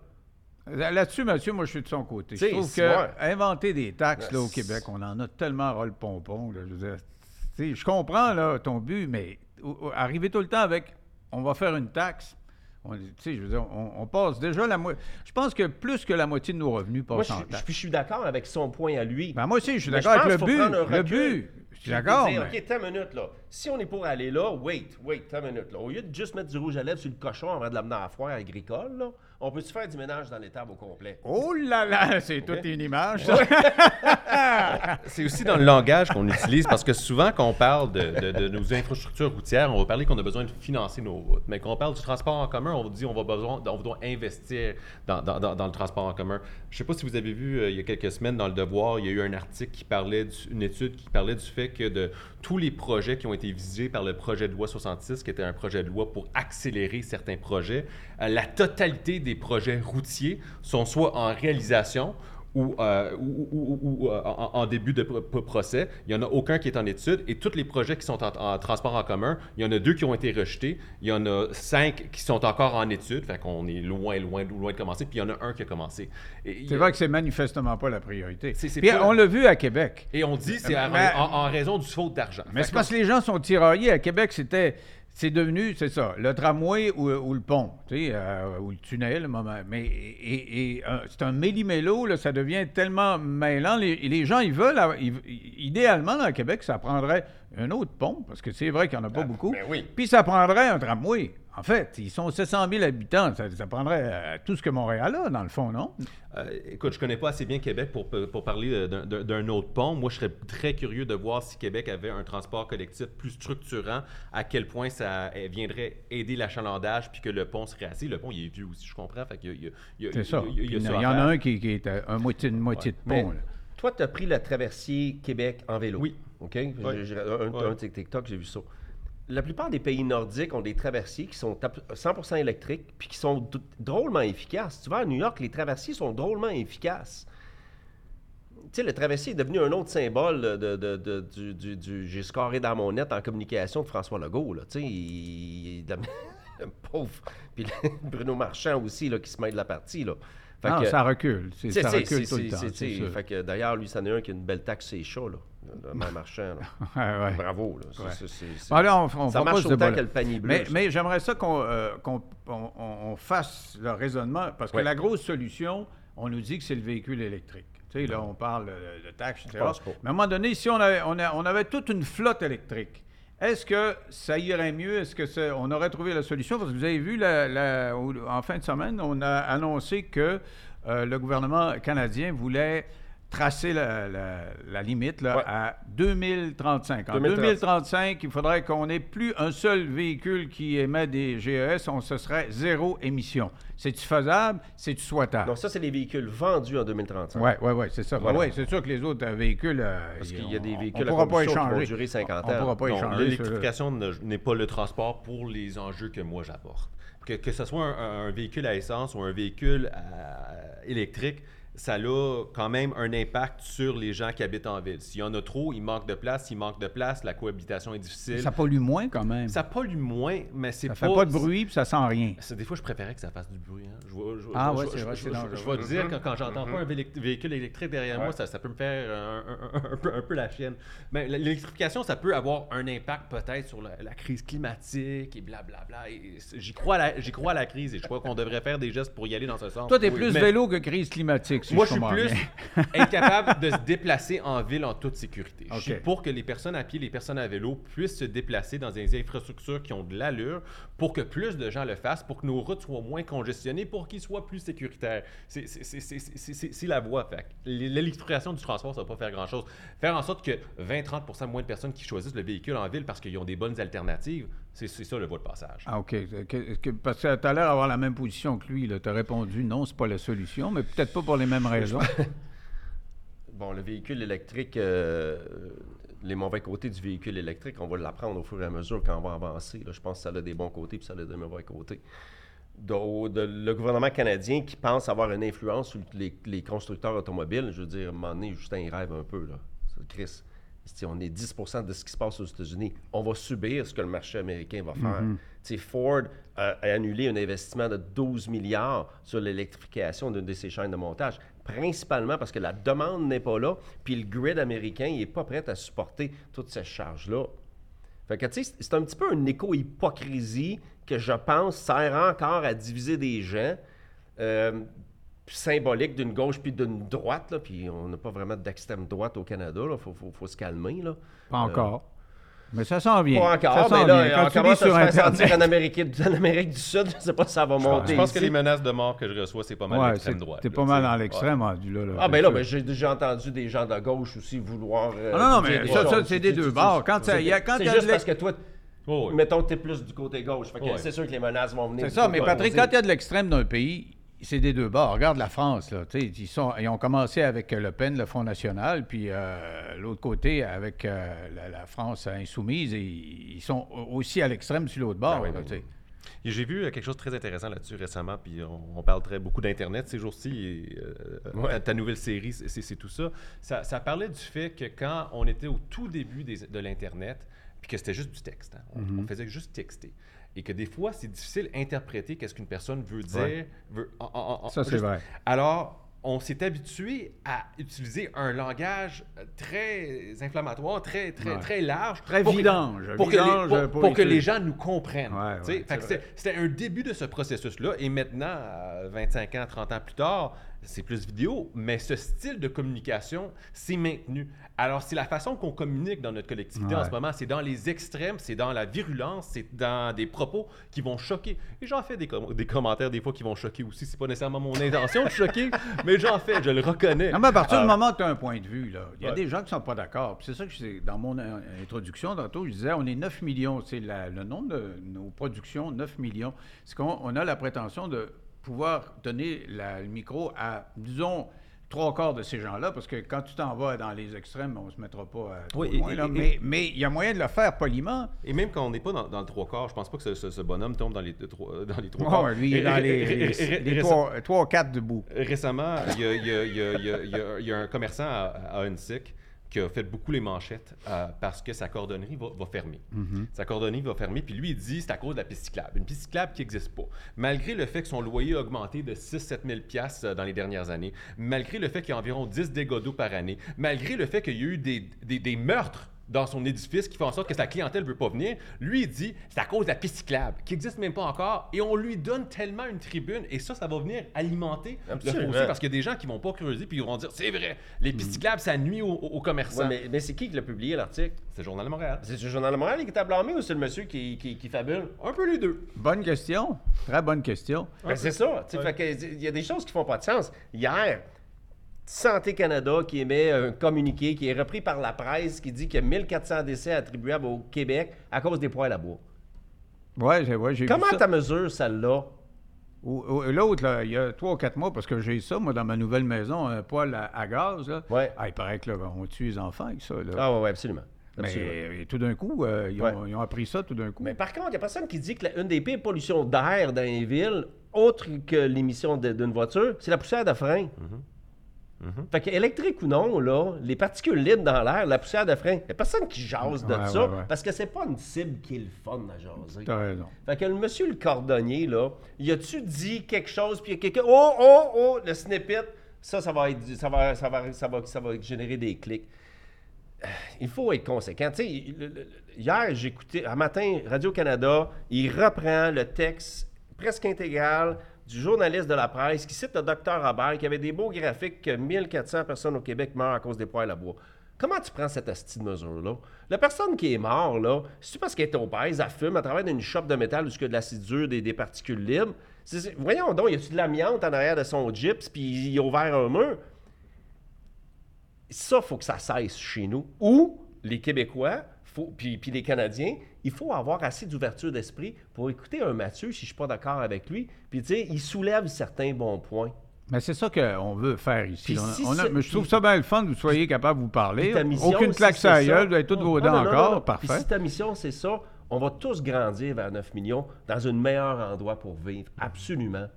Là-dessus, monsieur, moi, je suis de son côté. Je trouve que vrai. inventer des taxes là, au Québec, on en a tellement ras le pompon. là, je, veux dire, t'sais, je comprends là, ton but, mais arriver tout le temps avec on va faire une taxe. On, je veux dire, on, on passe déjà la moitié. Je pense que plus que la moitié de nos revenus passent je, en je- taxes. puis je suis d'accord avec son point à lui. Ben, moi aussi, je suis d'accord avec le but. Le but. Je suis d'accord. mais- OK, t'as minute, là. Si on est pour aller là, wait, wait, t'as minute, là. Au lieu de juste mettre du rouge à lèvres sur le cochon avant de l'amener à la foire agricole, là, on peut-tu faire du ménage dans l'étable au complet? Oh là là, c'est toute une image. ça. C'est aussi dans le langage qu'on utilise parce que souvent, quand on parle de, de- de nos infrastructures routières, on va parler qu'on a besoin de financer nos routes. Mais quand on parle du transport en commun, on dit on va besoin, on doit investir dans, dans- dans- dans le transport en commun. Je ne sais pas si vous avez vu euh, il y a quelques semaines dans Le Devoir, il y a eu un article qui parlait, du- une étude qui parlait du fait que de tous les projets qui ont été visés par le projet de loi 66, qui était un projet de loi pour accélérer certains projets, euh, la totalité des projets routiers sont soit en réalisation ou, euh, ou- ou- ou- ou, euh, en, en début de pro- pro- procès. Il n'y en a aucun qui est en étude. Et tous les projets qui sont en, en transport en commun, il y en a deux qui ont été rejetés. Il y en a cinq qui sont encore en étude. Fait qu'on est loin, loin, loin de commencer. Puis il y en a un qui a commencé. C'est a- vrai que c'est manifestement pas la priorité. C'est Puis pas- on l'a vu à Québec. et on dit c'est en, Mais- en- en raison du faute d'argent. Mais c'est parce que les gens sont tiraillés. À Québec, c'était. C'est devenu, c'est ça, le tramway ou, le pont, tu sais, euh, ou le tunnel, mais et, c'est un méli-mélo, là, ça devient tellement mêlant. Les, gens, ils veulent, idéalement, à Québec, ça prendrait un autre pont, parce que c'est vrai qu'il n'y en a pas beaucoup. ben oui. Puis ça prendrait un tramway. En fait, ils sont 700 000 habitants, ça, ça prendrait euh, tout ce que Montréal a, dans le fond, non? Euh, écoute, je connais pas assez bien Québec pour, pour parler d'un- d'un autre pont. Moi, je serais très curieux de voir si Québec avait un transport collectif plus structurant, à quel point ça euh, viendrait aider l'achalandage, puis que le pont serait assez. Le pont, il est vieux aussi, je comprends. Fait il y a- il y a- C'est ça. il y a- il y a Puis Il y, ça à en a un qui, qui est à un moitié, une moitié de pont. toi, tu as pris le traversier Québec en vélo. Oui. OK? Un, Ouais. un TikTok, j'ai vu ça. La plupart des pays nordiques ont des traversiers qui sont tap- 100% électriques puis qui sont drôlement efficaces. Tu vas à New York, les traversiers sont drôlement efficaces. Tu sais, le traversier est devenu un autre symbole de, de- de- du, du- du- j'ai scoré dans mon net en communication de François Legault. Là. Tu sais, il- il- Pauvre. Puis Bruno Marchand aussi, là, qui se met de la partie. Là. Fait Non, que- ça recule. Ça recule tout le temps. Fait que d'ailleurs, lui, c'en est un qui a une belle taxe, c'est chaud, là. Le Marchand, là. Ouais, ouais. Bravo, là. C'est- Ouais. c'est- c'est- c'est- Bon, là, on, on ça marche autant que le panier bleu. Mais, ça. mais j'aimerais ça qu'on euh, fasse le raisonnement, parce que la grosse solution, on nous dit que c'est le véhicule électrique. Tu sais, là, on parle de taxes, etc. Mais à un moment donné, si on avait, on a- on avait toute une flotte électrique, est-ce que ça irait mieux? Est-ce que c'est- on aurait trouvé la solution? Parce que vous avez vu, la- la- au- en fin de semaine, on a annoncé que euh, le gouvernement canadien voulait tracer la, la- la limite là, Ouais. à 2035. En 2035. 2035, il faudrait qu'on ait plus un seul véhicule qui émet des GES, on, ce serait zéro émission. C'est-tu faisable? C'est-tu souhaitable? Donc, ça, c'est les véhicules vendus en 2035. Oui, oui, oui, c'est ça. Voilà. Oui, c'est sûr que les autres euh, véhicules. euh, Parce qu'il y a des on- véhicules on à pourra pas qui vont durer 50 On ne ans. pourra pas échanger. l'électrification ne- n'est pas le transport pour les enjeux que moi j'apporte. Que, que ce soit un, un véhicule à essence ou un véhicule à- électrique, ça a quand même un impact sur les gens qui habitent en ville. S'il y en a trop, il manque de place. S'il manque de place, la cohabitation est difficile. Ça pollue moins quand même. Ça, Ça pollue moins, mais c'est pas... fait pas de bruit puis ça sent rien. Des fois, je préférais que ça fasse du bruit. hein. Je, vais- je- Ah je- ouais, c'est vrai, je- c'est dangereux. Je vais te dire, quand, quand j'entends pas un véhicule électrique derrière moi, ça, ça peut me faire un, un- un- un peu, un peu la chienne. Mais l'électrification, ça peut avoir un impact peut-être sur la, la crise climatique et blablabla. J'y crois, à la- j'y crois à la crise et je crois qu'on devrait faire des gestes pour y aller dans ce sens. Toi, t'es Oui. plus Mais vélo que crise climatique, si Moi, je suis plus bien. être capable de se déplacer en ville en toute sécurité. Je suis pour que les personnes à pied, les personnes à vélo puissent se déplacer dans des infrastructures qui ont de l'allure, pour que plus de gens le fassent, pour que nos routes soient moins congestionnées, pour qu'ils soient plus sécuritaires. C'est- la voie. L'électrification du transport, ça va pas faire grand-chose. Faire en sorte que 20-30 moins de personnes qui choisissent le véhicule en ville parce qu'ils ont des bonnes alternatives, c'est ça le voie de passage. Ah, OK. Que- que- parce que tu as l'air d'avoir la même position que lui. Tu as répondu non, c'est pas la solution, mais peut-être pas pour les mêmes raisons. Bon, le véhicule électrique, euh, les mauvais côtés du véhicule électrique, on va l'apprendre au fur et à mesure quand on va avancer. là. Je pense que ça a des bons côtés puis ça a des mauvais côtés. De- le gouvernement canadien qui pense avoir une influence sur les, les constructeurs automobiles, je veux dire, à un moment donné, Justin, il rêve un peu. Là. Chris, si on est 10 de ce qui se passe aux États-Unis, on va subir ce que le marché américain va faire. Sais, Ford a, a annulé un investissement de 12 milliards sur l'électrification d'une de ses chaînes de montage, principalement parce que la demande n'est pas là, puis le grid américain n'est pas prêt à supporter toutes ces charges-là. Fait que, tu sais, c'est un petit peu une éco-hypocrisie que je pense sert encore à diviser des gens, euh, symbolique d'une gauche puis d'une droite, là, puis on n'a pas vraiment d'extrême droite au Canada, il faut, faut- faut se calmer. Là. Pas encore. Mais ça s'en vient. Pas encore, ça mais là, vient. Quand on tu commence à se faire sentir en Amérique, en Amérique du Sud, je ne sais pas si ça va monter Je pense que les menaces de mort que je reçois, c'est pas mal Ouais, l'extrême c'est- droite. T'es pas mal dans Ouais. l'extrême rendu là. là, Ah, ben là, ben, j'ai déjà entendu des gens de gauche aussi vouloir. euh, Ah non, non, mais ça, c'est des deux bords. c'est- il y a- quand il y C'est a juste de parce que toi, Oh, mettons que tu es plus du côté gauche. Fait que Ouais. c'est sûr que les menaces vont venir. C'est ça, mais Patrick, quand il y a de l'extrême d'un pays, c'est des deux bords. Regarde la France, là. Ils, sont, ils ont commencé avec Le Pen, le Front National, puis euh, l'autre côté avec euh, la, la France insoumise, et ils sont aussi à l'extrême sur l'autre bord. Ah oui, là, oui, tu sais. Et J'ai vu euh, quelque chose de très intéressant là-dessus récemment, puis on, on parle très beaucoup d'Internet ces jours-ci, euh, Ouais. ta, ta nouvelle série, c'est tout ça. ça. ça parlait du fait que quand on était au tout début des- de l'Internet, puis que c'était juste du texte, hein, on, Mm-hmm. on faisait juste texter, et que des fois, c'est difficile d'interpréter qu'est-ce qu'une personne veut dire. Ouais. veut- Ça, c'est vrai. Alors, on s'est habitué à utiliser un langage euh, très inflammatoire, très, très, Ouais. très large. Très pour que- vidange, Pour, que, les, pour- que les gens nous comprennent. Ouais, ouais, que c'était- un début de ce processus-là. Et maintenant, euh, 25 ans, 30 ans plus tard, c'est plus vidéo, mais ce style de communication s'est maintenu. Alors, c'est la façon qu'on communique dans notre collectivité en ce moment. C'est dans les extrêmes, c'est dans la virulence, c'est dans des propos qui vont choquer. Et j'en fais des, com- des commentaires des fois qui vont choquer aussi. C'est pas nécessairement mon intention de choquer, mais j'en fais, je le reconnais. Non, mais à partir du Euh, moment où tu as un point de vue, il y a Ouais. des gens qui ne sont pas d'accord. C'est ça que je, dans mon euh, introduction, tantôt, je disais, on est 9 millions. C'est le nombre de nos productions, 9 millions. C'est qu'on on a la prétention de pouvoir donner la- le micro à, disons, trois quarts de ces gens-là, parce que quand tu t'en vas dans les extrêmes, on ne se mettra pas à Oui, loin, et- là. et- mais mais il y a moyen de le faire poliment. Et même quand on n'est pas dans, dans le trois quarts, je pense pas que ce, ce- ce bonhomme tombe dans les, trois- dans les trois quarts. lui, il est Et- dans les, trois, trois, quatre debout. Récemment, il y a, un commerçant à, à qui a fait beaucoup les manchettes euh, parce que sa cordonnerie va, va fermer. Mhm. Sa cordonnerie va fermer, puis lui, il dit c'est à cause de la piste cyclable. Une piste cyclable qui n'existe pas. Malgré le fait que son loyer a augmenté de 6-7 000 piastres, euh, dans les dernières années, malgré le fait qu'il y a environ 10 dégâts d'eau par année, malgré le fait qu'il y a eu des, des- des meurtres dans son édifice qui font en sorte que sa clientèle ne veut pas venir, lui, il dit c'est à cause de la piste cyclable, qui n'existe même pas encore, et on lui donne tellement une tribune, et ça, ça va venir alimenter Absolument. le fossé, parce qu'il y a des gens qui vont pas creuser, puis ils vont dire c'est vrai, les pistes cyclables, ça nuit aux, aux commerçants. Ouais, mais mais c'est qui qui l'a publié, l'article? C'est le Journal de Montréal. C'est le Journal de Montréal qui t'a blâmé ou c'est le monsieur qui, qui, qui fabule? Un peu les deux. Bonne question. Très bonne question. Ben, c'est ça. fait Il y a des choses qui font pas de sens. Hier, Santé Canada qui émet un communiqué qui est repris par la presse qui dit qu'il y a 1400 décès attribuables au Québec à cause des poêles à bois. Ouais, j'ai ouais, j'ai vu Comment tu mesures celle-là? L'autre, là, il y a trois ou quatre mois, parce que j'ai ça, moi, dans ma nouvelle maison, un poêle à, à gaz. Là. Ouais. Ah, il paraît que là, on tue les enfants avec ça. Là. Ah, ouais, ouais, absolument. Mais euh, tout d'un coup, euh, ils, ont, Ouais. ils ont appris ça tout d'un coup. Mais par contre, il n'y a personne qui dit que la- une des pires pollutions d'air dans les villes, autre que l'émission d'une voiture, c'est la poussière de frein. Mhm. Fait que électrique ou non, là, les particules libres dans l'air, la poussière de frein, il n'y a personne qui jase de Ouais, ça ouais, ouais. parce que c'est pas une cible qui est le fun à jaser. T'as raison. Fait que le monsieur le cordonnier, là, il a-tu dit quelque chose, puis il y a quelqu'un. Oh, oh, oh, le snippet, ça, ça va, être, ça, va, ça, va, ça, va, ça va générer des clics. Il faut être conséquent. Tu sais, le- le- hier, j'écoutais, un matin, Radio-Canada, il reprend le texte presque intégral du journaliste de la presse qui cite le docteur Robert qui avait des beaux graphiques que 1400 personnes au Québec meurent à cause des poêles à bois. Comment tu prends cette astuce de mesure-là? La personne qui est morte, là, c'est parce qu'elle est obèse, elle fume à travers d'une chope de métal jusqu'à de l'acide dur, des, des particules libres? Voyons donc, il y a de l'amiante en arrière de son gyps, puis il a ouvert un mur? Ça, il faut que ça cesse chez nous. Ou les Québécois, faut, puis, puis les Canadiens, il faut avoir assez d'ouverture d'esprit pour écouter un Mathieu si je suis pas d'accord avec lui. Puis tu sais, il soulève certains bons points. Mais c'est ça qu'on veut faire ici. Puis On a- si on a- c'est- mais je trouve ça bien le fun que vous soyez capable de vous parler. Mission, Aucune si claque c'est sur la gueule, vous avez toutes vos dents non, non, encore. non. Puis Parfait. si ta mission, c'est ça, on va tous grandir vers 9 millions dans un meilleur endroit pour vivre. Absolument.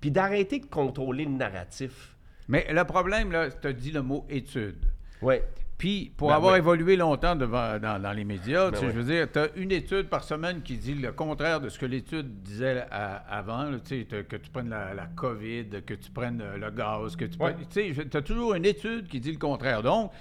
Puis d'arrêter de contrôler le narratif. Mais le problème, là, tu as dit le mot étude. Oui. Puis, pour Ben avoir oui. évolué longtemps devant- dans, dans les médias, Ben tu sais, oui. je veux dire, tu as une étude par semaine qui dit le contraire de ce que l'étude disait à- avant. là, tu sais, que tu prennes la, la COVID, que tu prennes euh, le gaz, que tu Ouais. prennes- Tu sais, tu as toujours une étude qui dit le contraire. Donc,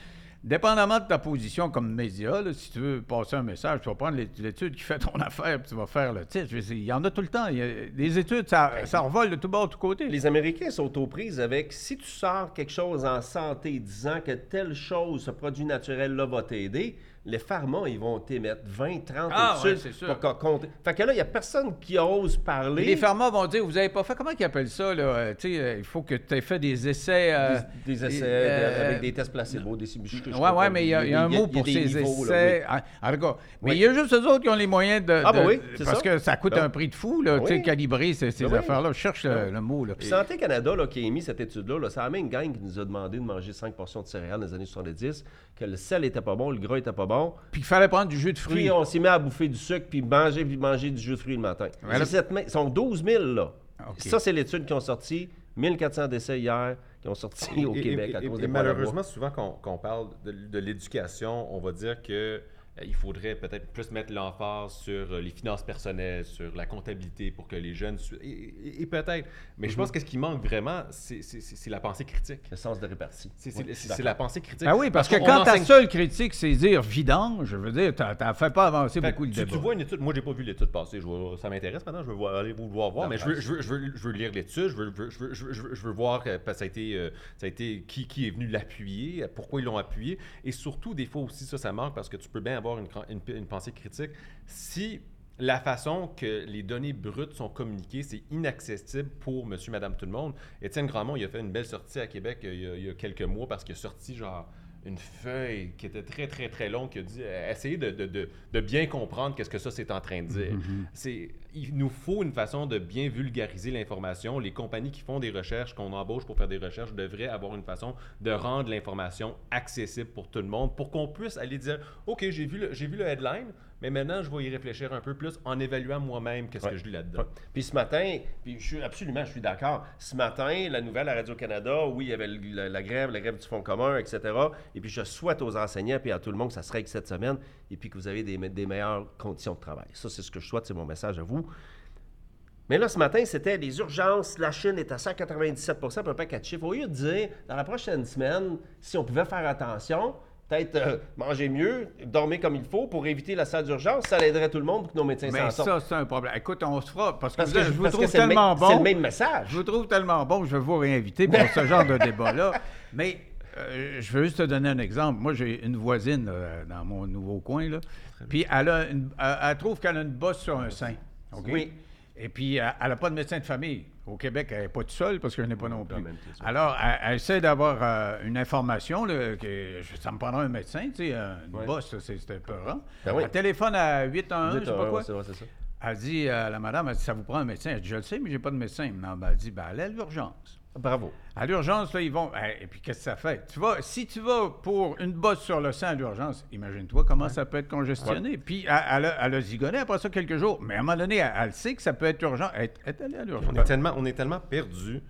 dépendamment de ta position comme média, là, si tu veux passer un message, tu vas prendre l'é- l'étude qui fait ton affaire, puis tu vas faire le titre. Il y en a tout le temps. Il y a- des études, ça, ça revole de tout bord, de tous côtés. Les Américains sont aux prises avec si tu sors quelque chose en santé disant que telle chose, ce produit naturel-là va t'aider, les pharma, ils vont t'émettre 20, 30 Ah, ouais, c'est sûr. pour qu'on compte. Fait que là, il n'y a personne qui ose parler. Les pharma vont dire, vous n'avez pas fait, comment ils appellent ça, là? euh, euh, il faut que tu aies fait des essais. euh, des, des essais euh, avec des tests placebo, des Oui, oui, mais il y a, il y a un mot pour ces niveaux, là, essais. Ah, En mais Oui. il y a juste eux autres qui ont les moyens de. Ah, ben de- oui, c'est Parce ça. que ça coûte Ben un prix de fou, là, oui. calibrer ces, ces oui. affaires-là. Je cherche le, le mot, là. Puis Santé Canada, là, qui a émis cette étude-là, là, c'est la même gang qui nous a demandé de manger 5 portions de céréales dans les années 70, que le sel était pas bon, le gras était pas bon. Puis il fallait prendre du jus de fruits. Puis on s'est mis à bouffer du sucre, puis manger, puis manger du jus de fruits le matin. Ouais, là- C'est cette ma- Ils sont 12 000, là. OK. Ça, c'est l'étude qui ont sorti. 1400 décès hier qui ont sorti au Et- Québec et- à cause et des malheureusement, souvent qu'on qu'on parle de, de l'éducation, on va dire que euh, il faudrait peut-être plus mettre l'emphase sur euh, les finances personnelles, sur la comptabilité pour que les jeunes... su- Et, et- et peut-être. Mais Mhm. je pense que ce qui manque vraiment, c'est c'est- c'est- c'est la pensée critique. Le sens de répartie. C'est Oui, la pensée critique. Ah oui, parce que quand ta enseigne- seule critique, c'est dire vidange, je veux dire, t'as t'as fait pas avancer Fait beaucoup le tu, débat. tu vois une étude, moi j'ai pas vu l'étude passer, je ça m'intéresse maintenant, je veux voir- aller vouloir voir, Non, mais je veux, je, veux, je, veux, je veux lire l'étude, je veux, je, veux, je, veux, je veux- je veux- je veux voir euh, ça a été, euh, ça a été qui, qui est venu l'appuyer, euh, pourquoi ils l'ont appuyé, et surtout des fois aussi ça, ça manque parce que tu peux bien avoir une, pensée critique. Si la façon que les données brutes sont communiquées, c'est inaccessible pour monsieur, madame, tout le monde. Étienne Grandmont, il a fait une belle sortie à Québec euh, il y a, il y a quelques mois parce qu'il a sorti genre une feuille qui était très, très, très longue qui a dit euh, essayez de, de- de- de bien comprendre qu'est-ce que ça c'est en train de dire. C'est Il nous faut une façon de bien vulgariser l'information. Les compagnies qui font des recherches, qu'on embauche pour faire des recherches, devraient avoir une façon de rendre l'information accessible pour tout le monde pour qu'on puisse aller dire OK, j'ai vu, le- j'ai vu le headline, Mais maintenant, je vais y réfléchir un peu plus en évaluant moi-même qu'est-ce Ouais. que je lis là-dedans. Puis ce matin, puis je suis absolument, je suis d'accord. Ce matin, la nouvelle à Radio-Canada, oui, il y avait la, la grève, la grève du Fonds commun, etc. Et puis je souhaite aux enseignants et à tout le monde que ça se règle cette semaine et puis que vous avez des, me- des meilleures conditions de travail. Ça, c'est ce que je souhaite, c'est mon message à vous. Mais là, ce matin, c'était les urgences. La Chine est à 197 puis un paquet de chiffres. Au lieu de dire, dans la prochaine semaine, si on pouvait faire attention, peut-être euh, manger mieux, dormir comme il faut pour éviter la salle d'urgence, ça aiderait tout le monde pour que nos médecins Mais s'en sortent. ça, c'est un problème. Écoute, on se fera. Parce que, Parce je, je vous parce trouve tellement C'est le bon. même message. Je vous trouve tellement bon que je vais vous réinviter pour ce genre de débat-là. Mais euh, je veux juste te donner un exemple. Moi, j'ai une voisine euh, dans mon nouveau coin, là. Puis elle, a une- elle, elle trouve qu'elle a une bosse sur un sein. Oui. Et puis, elle n'a pas de médecin de famille. Au Québec, elle n'est pas toute seule parce que je n'ai pas non plus. Alors, elle, elle essaie d'avoir euh, une information, là, que ça me prendra un médecin, tu sais, une Ouais. bosse, c'est- c'était peurant. Ben oui. Elle téléphone à 811, je sais pas quoi. Vrai, ça. Elle dit, euh, la madame, elle dit, ça vous prend un médecin? Elle dit, je le sais, mais j'ai pas de médecin. Non, ben, elle dit, ben, allez à l'urgence. Bravo. À l'urgence, là, ils vont. Et puis, qu'est-ce que ça fait? Tu vas, si tu vas pour une bosse sur le sein à l'urgence, imagine-toi comment ça peut être congestionné. Puis, elle, elle a, elle a zigonné après ça quelques jours. Mais à un moment donné, elle, elle sait que ça peut être urgent. Elle, elle est allée à l'urgence. On est tellement, on est tellement perdu.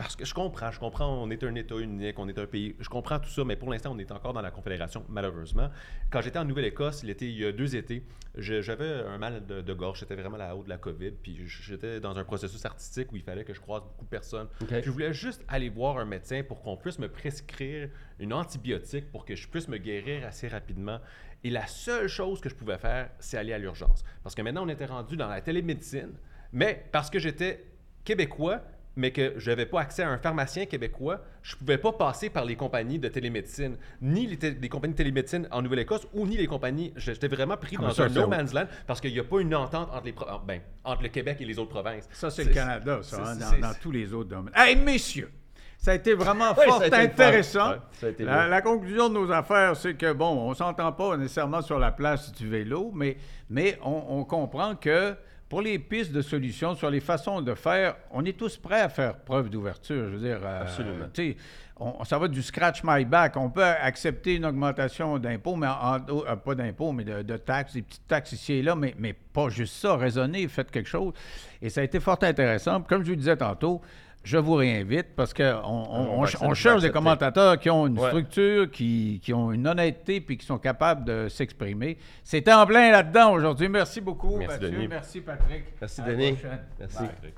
Parce que je comprends, je comprends, on est un État unique, on est un pays, je comprends tout ça, mais pour l'instant, on est encore dans la Confédération, malheureusement. Quand j'étais en Nouvelle-Écosse, il, y a deux étés, j'avais un mal de, de gorge, j'étais vraiment à la haute de la COVID, puis j'étais dans un processus artistique où il fallait que je croise beaucoup de personnes. Je voulais juste aller voir un médecin pour qu'on puisse me prescrire une antibiotique pour que je puisse me guérir assez rapidement. Et la seule chose que je pouvais faire, c'est aller à l'urgence. Parce que maintenant, on était rendu dans la télémédecine, mais parce que j'étais québécois, mais que je n'avais pas accès à un pharmacien québécois, je ne pouvais pas passer par les compagnies de télémédecine, ni les, compagnies de télémédecine en Nouvelle-Écosse, ou ni les compagnies. J'étais vraiment pris Ah, dans ça, un no man's land parce qu'il n'y a pas une entente entre, les pro- ben, entre le Québec et les autres provinces. Ça, c'est le Canada, ça, c'est- hein, dans, c'est- dans tous les autres domaines. Hey, messieurs! Ça a été vraiment Oui, fort été intéressant. Ouais, la, conclusion de nos affaires, c'est que, bon, on s'entend pas nécessairement sur la place du vélo, mais, mais on, on comprend que pour les pistes de solutions, sur les façons de faire, on est tous prêts à faire preuve d'ouverture. Je veux dire, euh, Absolument. on- ça va du scratch my back. On peut accepter une augmentation d'impôts, mais en- euh, pas d'impôts, mais de, de taxes, des petites taxes ici et là, mais, mais pas juste ça. Raisonnez, faites quelque chose. Et ça a été fort intéressant. Comme je vous le disais tantôt, je vous réinvite parce qu'on on, on, on cherche des commentateurs qui ont une Ouais. structure, qui, qui ont une honnêteté puis qui sont capables de s'exprimer. C'était en plein là-dedans aujourd'hui. Merci beaucoup, Merci, Mathieu. Denis. Merci, Patrick. Merci, À la Denis. prochaine. Merci. Bye.